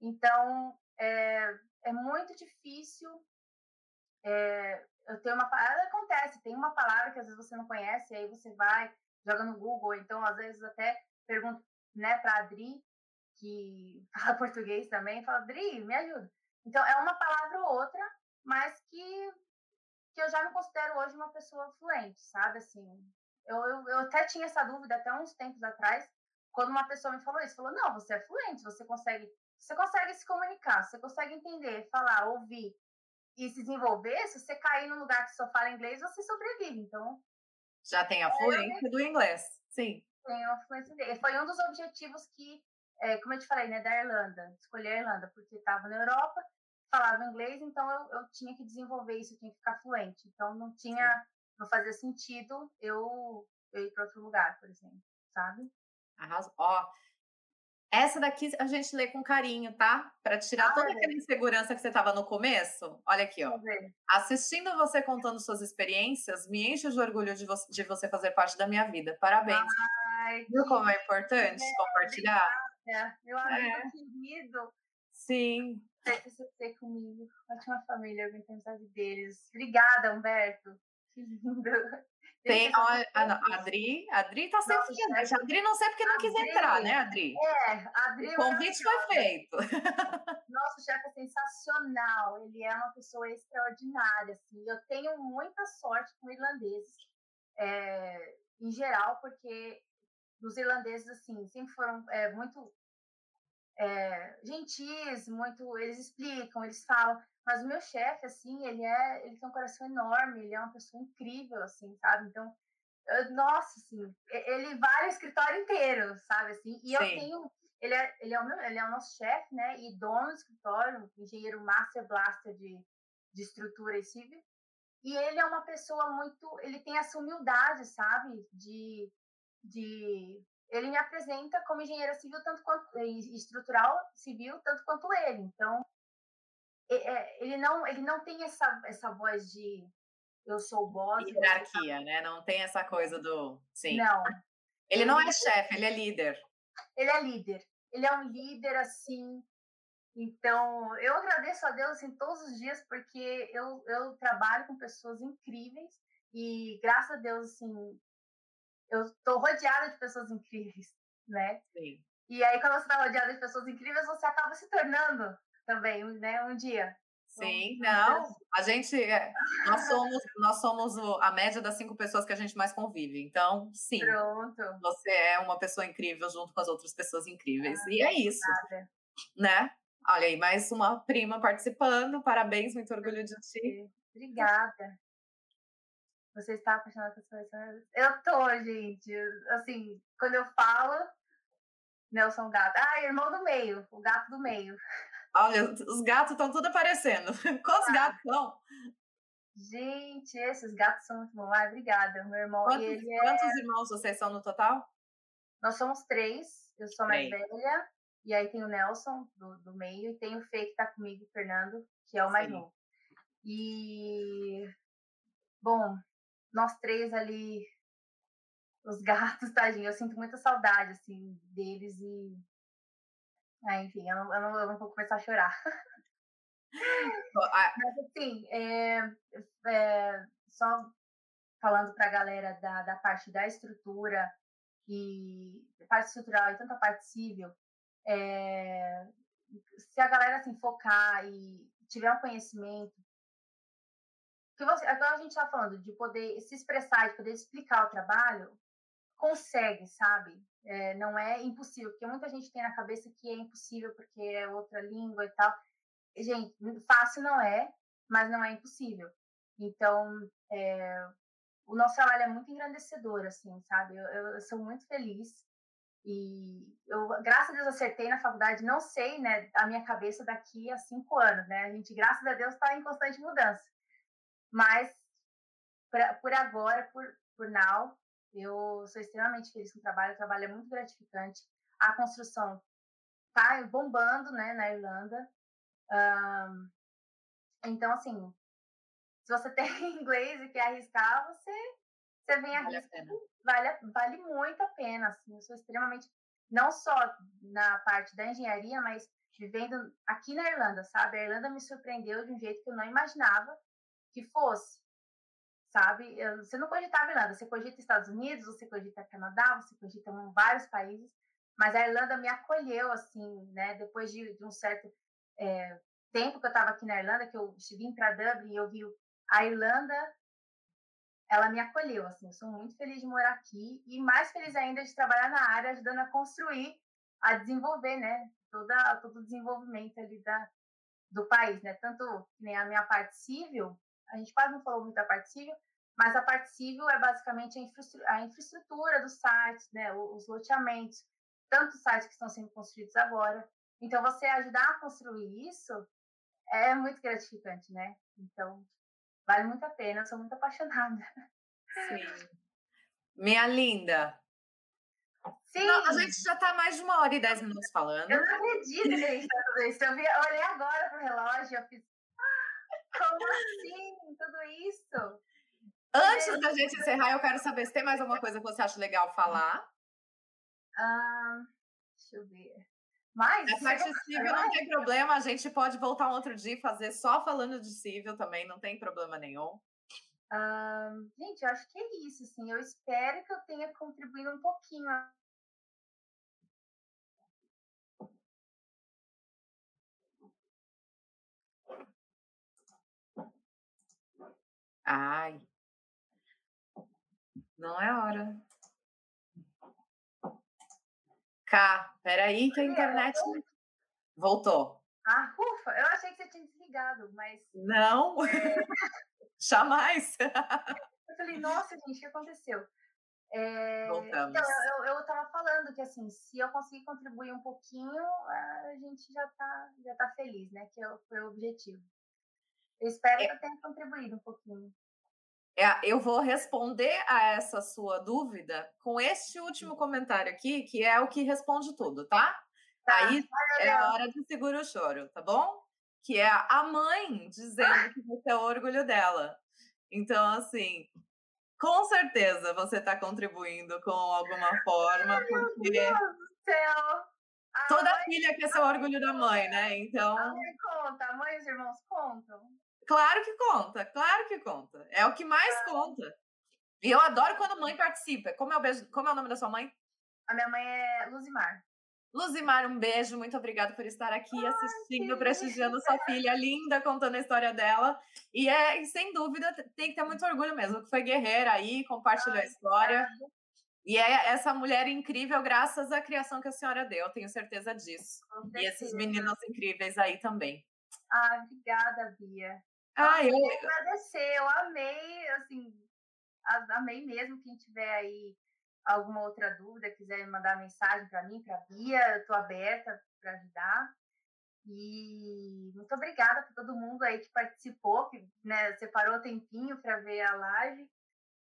Então, é, é muito difícil. É, eu tenho uma palavra, acontece, tem uma palavra que às vezes você não conhece, aí você vai, joga no Google, então às vezes até pergunto né, para a Adri, que fala português também, fala, Adri, me ajuda. Então é uma palavra ou outra, mas que, que eu já me considero hoje uma pessoa fluente, sabe? Assim, eu, eu, eu até tinha essa dúvida até uns tempos atrás, quando uma pessoa me falou isso, falou, não, você é fluente, você consegue você consegue se comunicar, você consegue entender, falar, ouvir e se desenvolver, se você cair num lugar que só fala inglês, você sobrevive. Então. Já tem a é, fluência é, do inglês, sim. Tem a fluência dele. Foi um dos objetivos que, é, como eu te falei, né, da Irlanda, escolher a Irlanda, porque estava na Europa, falava inglês, então eu, eu tinha que desenvolver isso, eu tinha que ficar fluente. Então não tinha, sim. não fazia sentido eu, eu ir para outro lugar, por exemplo, sabe? Arrasou. Ó, essa daqui a gente lê com carinho, tá? Para tirar ah, toda é. aquela insegurança que você estava no começo. Olha aqui, ó. Assistindo você contando suas experiências, me enche de orgulho de você, de você fazer parte da minha vida. Parabéns. Ai, Viu como é importante é, compartilhar? Obrigada. Meu amigo é. querido. Sim. Você comigo. Ótima família, eu a amizade deles. Obrigada, Humberto. Que lindo. Tem, ó, a, Adri, a Adri tá sempre presente. A Adri não sei porque não quis entrar, né, Adri? É, a Adri. O convite foi feito. Nosso chefe é sensacional, ele é uma pessoa extraordinária, assim. Eu tenho muita sorte com irlandeses, é, em geral, porque os irlandeses, assim, sempre foram é, muito é, gentis, muito. Eles explicam, eles falam. Mas o meu chefe, assim, ele é, ele tem um coração enorme, ele é uma pessoa incrível, assim, sabe? Então, eu, nossa, assim, ele vai no escritório inteiro, sabe, assim? E Sim. eu tenho, ele é, ele é o meu, ele é o nosso chefe, né? E dono do escritório, engenheiro master blaster de, de estrutura e civil. E ele é uma pessoa muito, ele tem essa humildade, sabe? De, de ele me apresenta como engenheira civil tanto quanto estrutural civil tanto quanto ele. Então, ele não ele não tem essa essa voz de eu sou o boss. Hierarquia, né? Não tem essa coisa do sim. Não. Ele, ele não é chefe, ele é líder. Ele é líder. Ele é um líder assim. Então, eu agradeço a Deus assim todos os dias porque eu eu trabalho com pessoas incríveis e graças a Deus assim eu estou rodeada de pessoas incríveis, né? Sim. E aí, quando você está rodeada de pessoas incríveis, você acaba se tornando também, né? Um dia. Sim, não. A gente, é, nós somos, nós somos a média das cinco pessoas que a gente mais convive. Então, sim. Pronto. Você é uma pessoa incrível junto com as outras pessoas incríveis. Ah, e é isso, nada. né? Olha aí, mais uma prima participando. Parabéns, muito orgulho de ti. Obrigada. Você está apaixonada por seleção? Eu tô, gente. Assim, quando eu falo, Nelson Gato. Ah, irmão do meio, o gato do meio. Olha, os gatos estão tudo aparecendo. Quantos ah. gatos são? Gente, esses gatos são muito bons. Ai, obrigada, meu irmão. Quantos, é... quantos irmãos vocês são no total? Nós somos três. Eu sou mais três. velha. E aí tem o Nelson, do, do meio. E tem o Fê, que tá comigo, o Fernando, que é o mais novo. E... Bom, nós três ali os gatos, tadinho. Eu sinto muita saudade, assim, deles e. Ah, enfim, eu não, eu, não, eu não vou começar a chorar. Mas, assim, é, é, só falando para a galera da, da parte da estrutura e parte estrutural e tanto a parte civil, é, se a galera assim, focar e tiver um conhecimento, que você, agora a gente está falando de poder se expressar, de poder explicar o trabalho, consegue, sabe? É, não é impossível, porque muita gente tem na cabeça que é impossível porque é outra língua e tal. Gente, fácil não é, mas não é impossível. Então, é, o nosso trabalho é muito engrandecedor, assim, sabe? Eu, eu, eu, sou muito feliz e eu, graças a Deus, acertei na faculdade. Não sei, né, a minha cabeça daqui a cinco anos, né? A gente, graças a Deus, está em constante mudança. Mas, pra, por agora, por, por now, eu sou extremamente feliz com o trabalho. O trabalho é muito gratificante. A construção está bombando, né, na Irlanda. Um, então, assim, se você tem inglês e quer arriscar, você, você vem vale arriscar. Vale, vale muito a pena. Assim, eu sou extremamente, não só na parte da engenharia, mas vivendo aqui na Irlanda, sabe? A Irlanda me surpreendeu de um jeito que eu não imaginava que fosse, sabe? Você não cogitava Irlanda, você cogita Estados Unidos, você cogita Canadá, você cogita vários países, mas a Irlanda me acolheu, assim, né? Depois de, de um certo é, tempo que eu estava aqui na Irlanda, que eu vim para Dublin e eu vi a Irlanda, ela me acolheu, assim, eu sou muito feliz de morar aqui e mais feliz ainda de trabalhar na área, ajudando a construir, a desenvolver, né, toda, todo o desenvolvimento ali da, do país, né, tanto nem a minha parte civil, a gente quase não falou muito da parte civil, mas a parte civil é basicamente a infraestrutura, a infraestrutura dos sites, né, os loteamentos, tantos sites que estão sendo construídos agora. Então, você ajudar a construir isso é muito gratificante, né? Então, Vale muito a pena, eu sou muito apaixonada. Sim. Minha linda. Sim. Não, a gente já está mais de uma hora e dez minutos falando. Eu não acredito que a gente está tudo isso. Eu, vi, eu olhei agora pro relógio e fiz. Ah, como assim? Tudo isso? Antes é. da gente encerrar, eu quero saber se tem mais alguma coisa que você acha legal falar. Ah, deixa eu ver. Mas. A parte civil não tem problema, a gente pode voltar um outro dia e fazer só falando de civil também, não tem problema nenhum. Uh, gente, eu acho que é isso, assim. Eu espero que eu tenha contribuído um pouquinho. Ai. Não é hora. Cá, peraí que a internet voltou. Ah, ufa, eu achei que você tinha desligado, mas. Não, é... jamais. eu falei, nossa, gente, o que aconteceu? É... Voltamos. Então, eu, estava falando que, assim, se eu conseguir contribuir um pouquinho, a gente já está já tá feliz, né? Que é foi o objetivo. Eu espero é... que eu tenha contribuído um pouquinho. É, eu vou responder a essa sua dúvida com este último comentário aqui, que é o que responde tudo, tá? tá. Aí é a hora de segurar o choro, tá bom? Que é a mãe dizendo que você é o orgulho dela. Então, assim, com certeza você está contribuindo com alguma forma, porque. Meu Deus do céu! Toda mãe... filha quer ser o orgulho da mãe, né? Então. A mãe conta, a mãe e os irmãos contam. Claro que conta, claro que conta. É o que mais ah. conta. E eu adoro quando a mãe participa. Como é, o beijo, como é o nome da sua mãe? A minha mãe é Luzimar. Luzimar, um beijo, muito obrigada por estar aqui Ai, assistindo, prestigiando sua filha linda, contando a história dela. E é, sem dúvida, tem que ter muito orgulho mesmo, que foi guerreira aí, compartilhou Ai, a história. E é essa mulher incrível, graças à criação que a senhora deu, tenho certeza disso. E esses meninos incríveis aí também. Ah, obrigada, Bia. Ah, eu... eu agradecer, eu amei, assim, amei mesmo. Quem tiver aí alguma outra dúvida, quiser mandar mensagem para mim, para Bia, eu estou aberta para ajudar. E muito obrigada para todo mundo aí que participou, que né, separou tempinho para ver a live.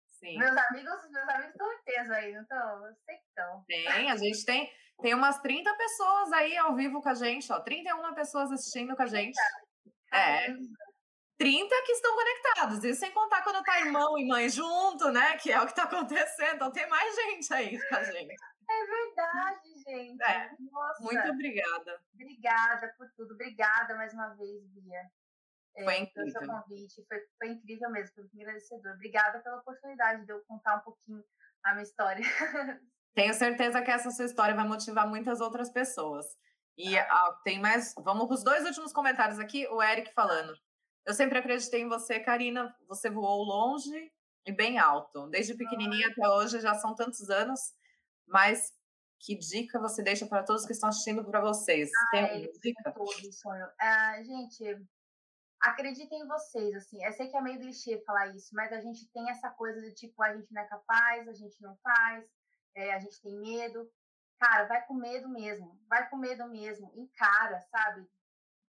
Sim. Meus amigos, meus amigos estão em peso aí, não estão? Eu sei que estão. Tem, a gente tem, tem umas 30 pessoas aí ao vivo com a gente, ó. 31 pessoas assistindo com a gente. É. 30 que estão conectados. Isso sem contar quando tá irmão e mãe junto, né? Que é o que tá acontecendo. Então tem mais gente aí com a gente. É verdade, gente. É. Nossa. Muito obrigada. Obrigada por tudo. Obrigada mais uma vez, Bia. É, foi incrível. Pelo seu convite. Foi, foi incrível mesmo, foi muito agradecedor. Obrigada pela oportunidade de eu contar um pouquinho a minha história. Tenho certeza que essa sua história vai motivar muitas outras pessoas. E ah, tem mais. Vamos para os dois últimos comentários aqui. O Eric falando. Eu sempre acreditei em você, Karina. Você voou longe e bem alto. Desde pequenininha até hoje, já são tantos anos. Mas que dica você deixa para todos que estão assistindo para vocês? Tem alguma dica? Todo sonho. Uh, gente, acreditem em vocês, assim. Eu sei que é meio clichê falar isso, mas a gente tem essa coisa de tipo, a gente não é capaz, a gente não faz, é, a gente tem medo. Cara, vai com medo mesmo, vai com medo mesmo, encara, sabe?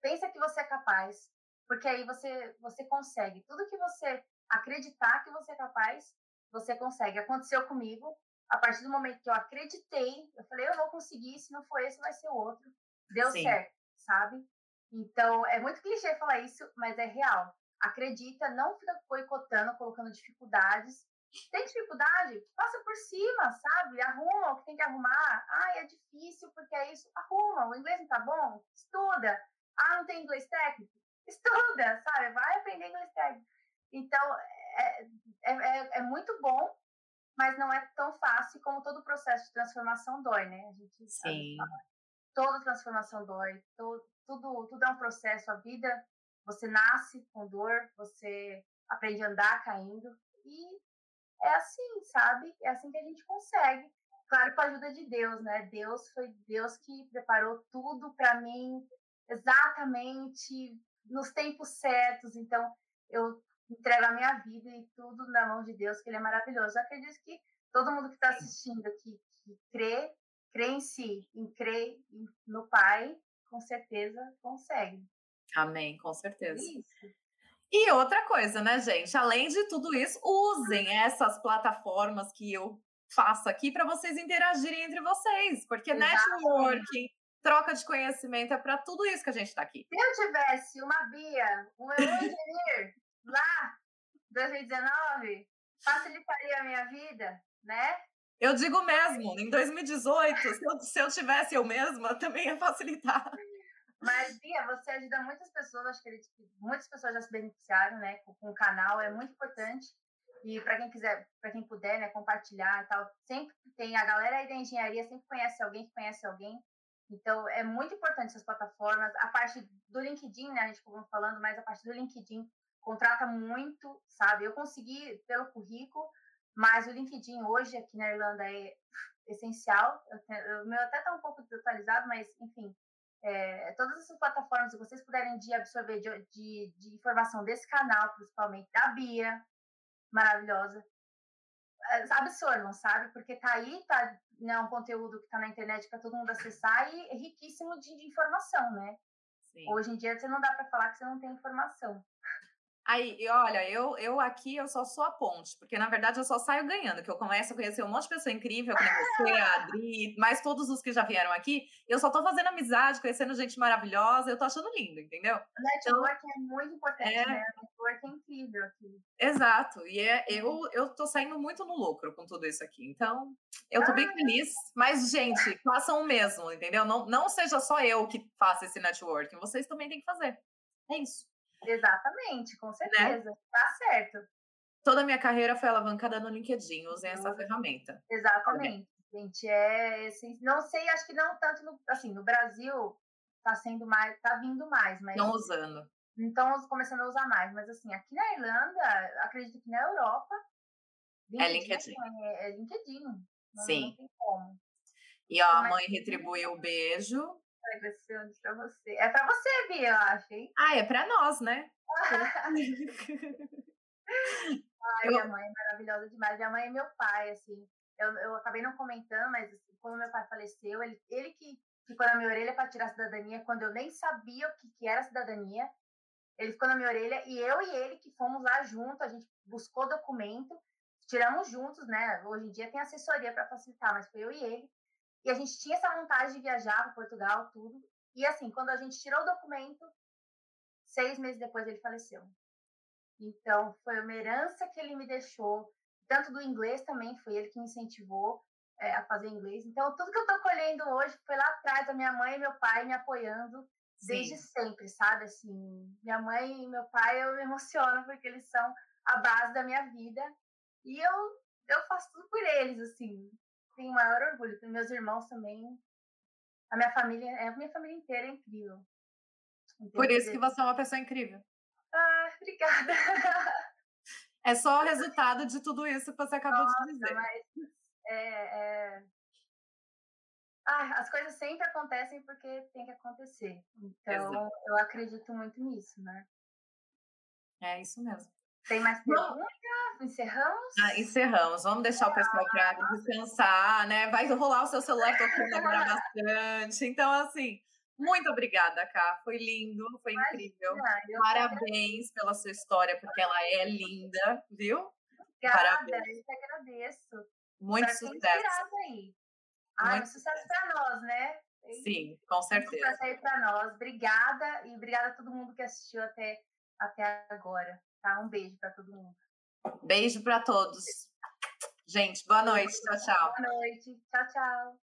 Pensa que você é capaz, porque aí você, você consegue. Tudo que você acreditar que você é capaz, você consegue. Aconteceu comigo, a partir do momento que eu acreditei, eu falei, eu vou conseguir, se não for esse, vai ser outro. Deu Sim. certo, sabe? Então, é muito clichê falar isso, mas é real. Acredita, não fica boicotando, colocando dificuldades. Tem dificuldade? Passa por cima, sabe? Arruma o que tem que arrumar. Ah, é difícil porque é isso. Arruma. O inglês não tá bom? Estuda. Ah, não tem inglês técnico? Estuda, sabe? Vai aprender inglês técnico. Então, é, é, é, é muito bom, mas não é tão fácil como todo o processo de transformação dói, né? A gente Sim. Toda transformação dói, todo, tudo, tudo é um processo. A vida, você nasce com dor, você aprende a andar caindo, e é assim, sabe? É assim que a gente consegue. Claro, com a ajuda de Deus, né? Deus foi Deus que preparou tudo para mim exatamente nos tempos certos. Então, eu entrego a minha vida e tudo na mão de Deus, que Ele é maravilhoso. Eu acredito que todo mundo que está assistindo aqui, que crê, crê em si, em crê no Pai, com certeza consegue. Amém, com certeza. Isso. E outra coisa, né, gente? Além de tudo isso, usem essas plataformas que eu faço aqui para vocês interagirem entre vocês, porque Exatamente. networking, troca de conhecimento é para tudo isso que a gente está aqui. Se eu tivesse uma Bia, um engenheiro lá, 2019, facilitaria a minha vida, né? Eu digo mesmo, em 2018, se eu, se eu tivesse eu mesma, também ia facilitar. Mas, Bia, você ajuda muitas pessoas, acho que muitas pessoas já se beneficiaram, né, com, com o canal, é muito importante. E para quem quiser, para quem puder, né, compartilhar e tal, sempre tem a galera aí da engenharia, sempre conhece alguém que conhece alguém. Então, é muito importante essas plataformas. A parte do LinkedIn, né, a gente ficou falando, mas a parte do LinkedIn contrata muito, sabe? Eu consegui pelo currículo, mas o LinkedIn hoje aqui na Irlanda é essencial. O meu até está um pouco desatualizado, mas enfim, é, todas essas plataformas que vocês puderem de absorver de, de, de, informação desse canal, principalmente da Bia, maravilhosa, absorvam, sabe? Porque tá aí, tá né, um conteúdo que está na internet para todo mundo acessar e é riquíssimo de, de informação, né? Sim. Hoje em dia você não dá para falar que você não tem informação. Aí, olha, eu, eu aqui eu só sou a ponte, porque na verdade eu só saio ganhando, que eu começo a conhecer um monte de pessoa incrível, como você, a Adri, mais todos os que já vieram aqui. Eu só tô fazendo amizade, conhecendo gente maravilhosa, eu tô achando lindo, entendeu? O network então, é muito importante, é... né? O network é incrível aqui. Exato, e é, eu, eu tô saindo muito no lucro com tudo isso aqui, então eu tô ah. bem feliz. Mas, gente, façam o mesmo, entendeu? Não, não seja só eu que faça esse networking, vocês também têm que fazer. É isso. Exatamente, com né? certeza. Né? Tá certo. Toda a minha carreira foi alavancada no LinkedIn, usei essa ferramenta. Exatamente. Gente, é assim, não sei, acho que não tanto no, assim, no Brasil tá sendo mais, tá vindo mais, mas não usando. Então começando a usar mais, mas assim, aqui na Irlanda, acredito que na Europa LinkedIn é LinkedIn. É, é LinkedIn. Não, Sim. Não tem como. E ó, a mãe retribuiu o beijo pra você. É pra você, Bia, eu acho, hein? Ah, é pra nós, né? Ai, minha mãe é maravilhosa demais. Minha mãe é meu pai, assim. Eu, eu acabei não comentando, mas assim, quando meu pai faleceu, ele, ele que ficou na minha orelha para tirar a cidadania, quando eu nem sabia o que, que era cidadania. Ele ficou na minha orelha e eu e ele que fomos lá junto, a gente buscou documento, tiramos juntos, né? Hoje em dia tem assessoria para facilitar, mas foi eu e ele. E a gente tinha essa vontade de viajar para Portugal, tudo. E assim, quando a gente tirou o documento, seis meses depois ele faleceu. Então, foi uma herança que ele me deixou, tanto do inglês também, foi ele que me incentivou é, a fazer inglês. Então, tudo que eu estou colhendo hoje foi lá atrás da minha mãe e meu pai me apoiando Sim. desde sempre, sabe? Assim, minha mãe e meu pai, eu me emociono porque eles são a base da minha vida. E eu, eu faço tudo por eles, assim. Tenho o maior orgulho. Meus irmãos também. A minha família, é, a minha família inteira é incrível. Por isso que você é uma pessoa incrível. Ah, obrigada. É só o resultado de tudo isso que você acabou Nossa, de dizer. Mas é, é... Ah, as coisas sempre acontecem porque tem que acontecer. Então, Exato. eu acredito muito nisso, né? É isso mesmo. Tem mais perguntas? Encerramos? Ah, encerramos. Vamos deixar o pessoal para descansar, né? Vai rolar o seu celular tocando agora bastante. Então, assim, muito obrigada, Ká. Foi lindo, foi incrível. Parabéns pela sua história, porque ela é linda, viu? Obrigada, Parabéns. eu que agradeço. Muito sucesso. Aí. Ai, Muito sucesso para nós, né? Sim, com certeza. Muito sucesso aí para nós. Obrigada e obrigada a todo mundo que assistiu até, até agora. Tá? Um beijo para todo mundo. Beijo para todos. Gente, boa noite. Tchau, tchau. Boa noite. Tchau, tchau.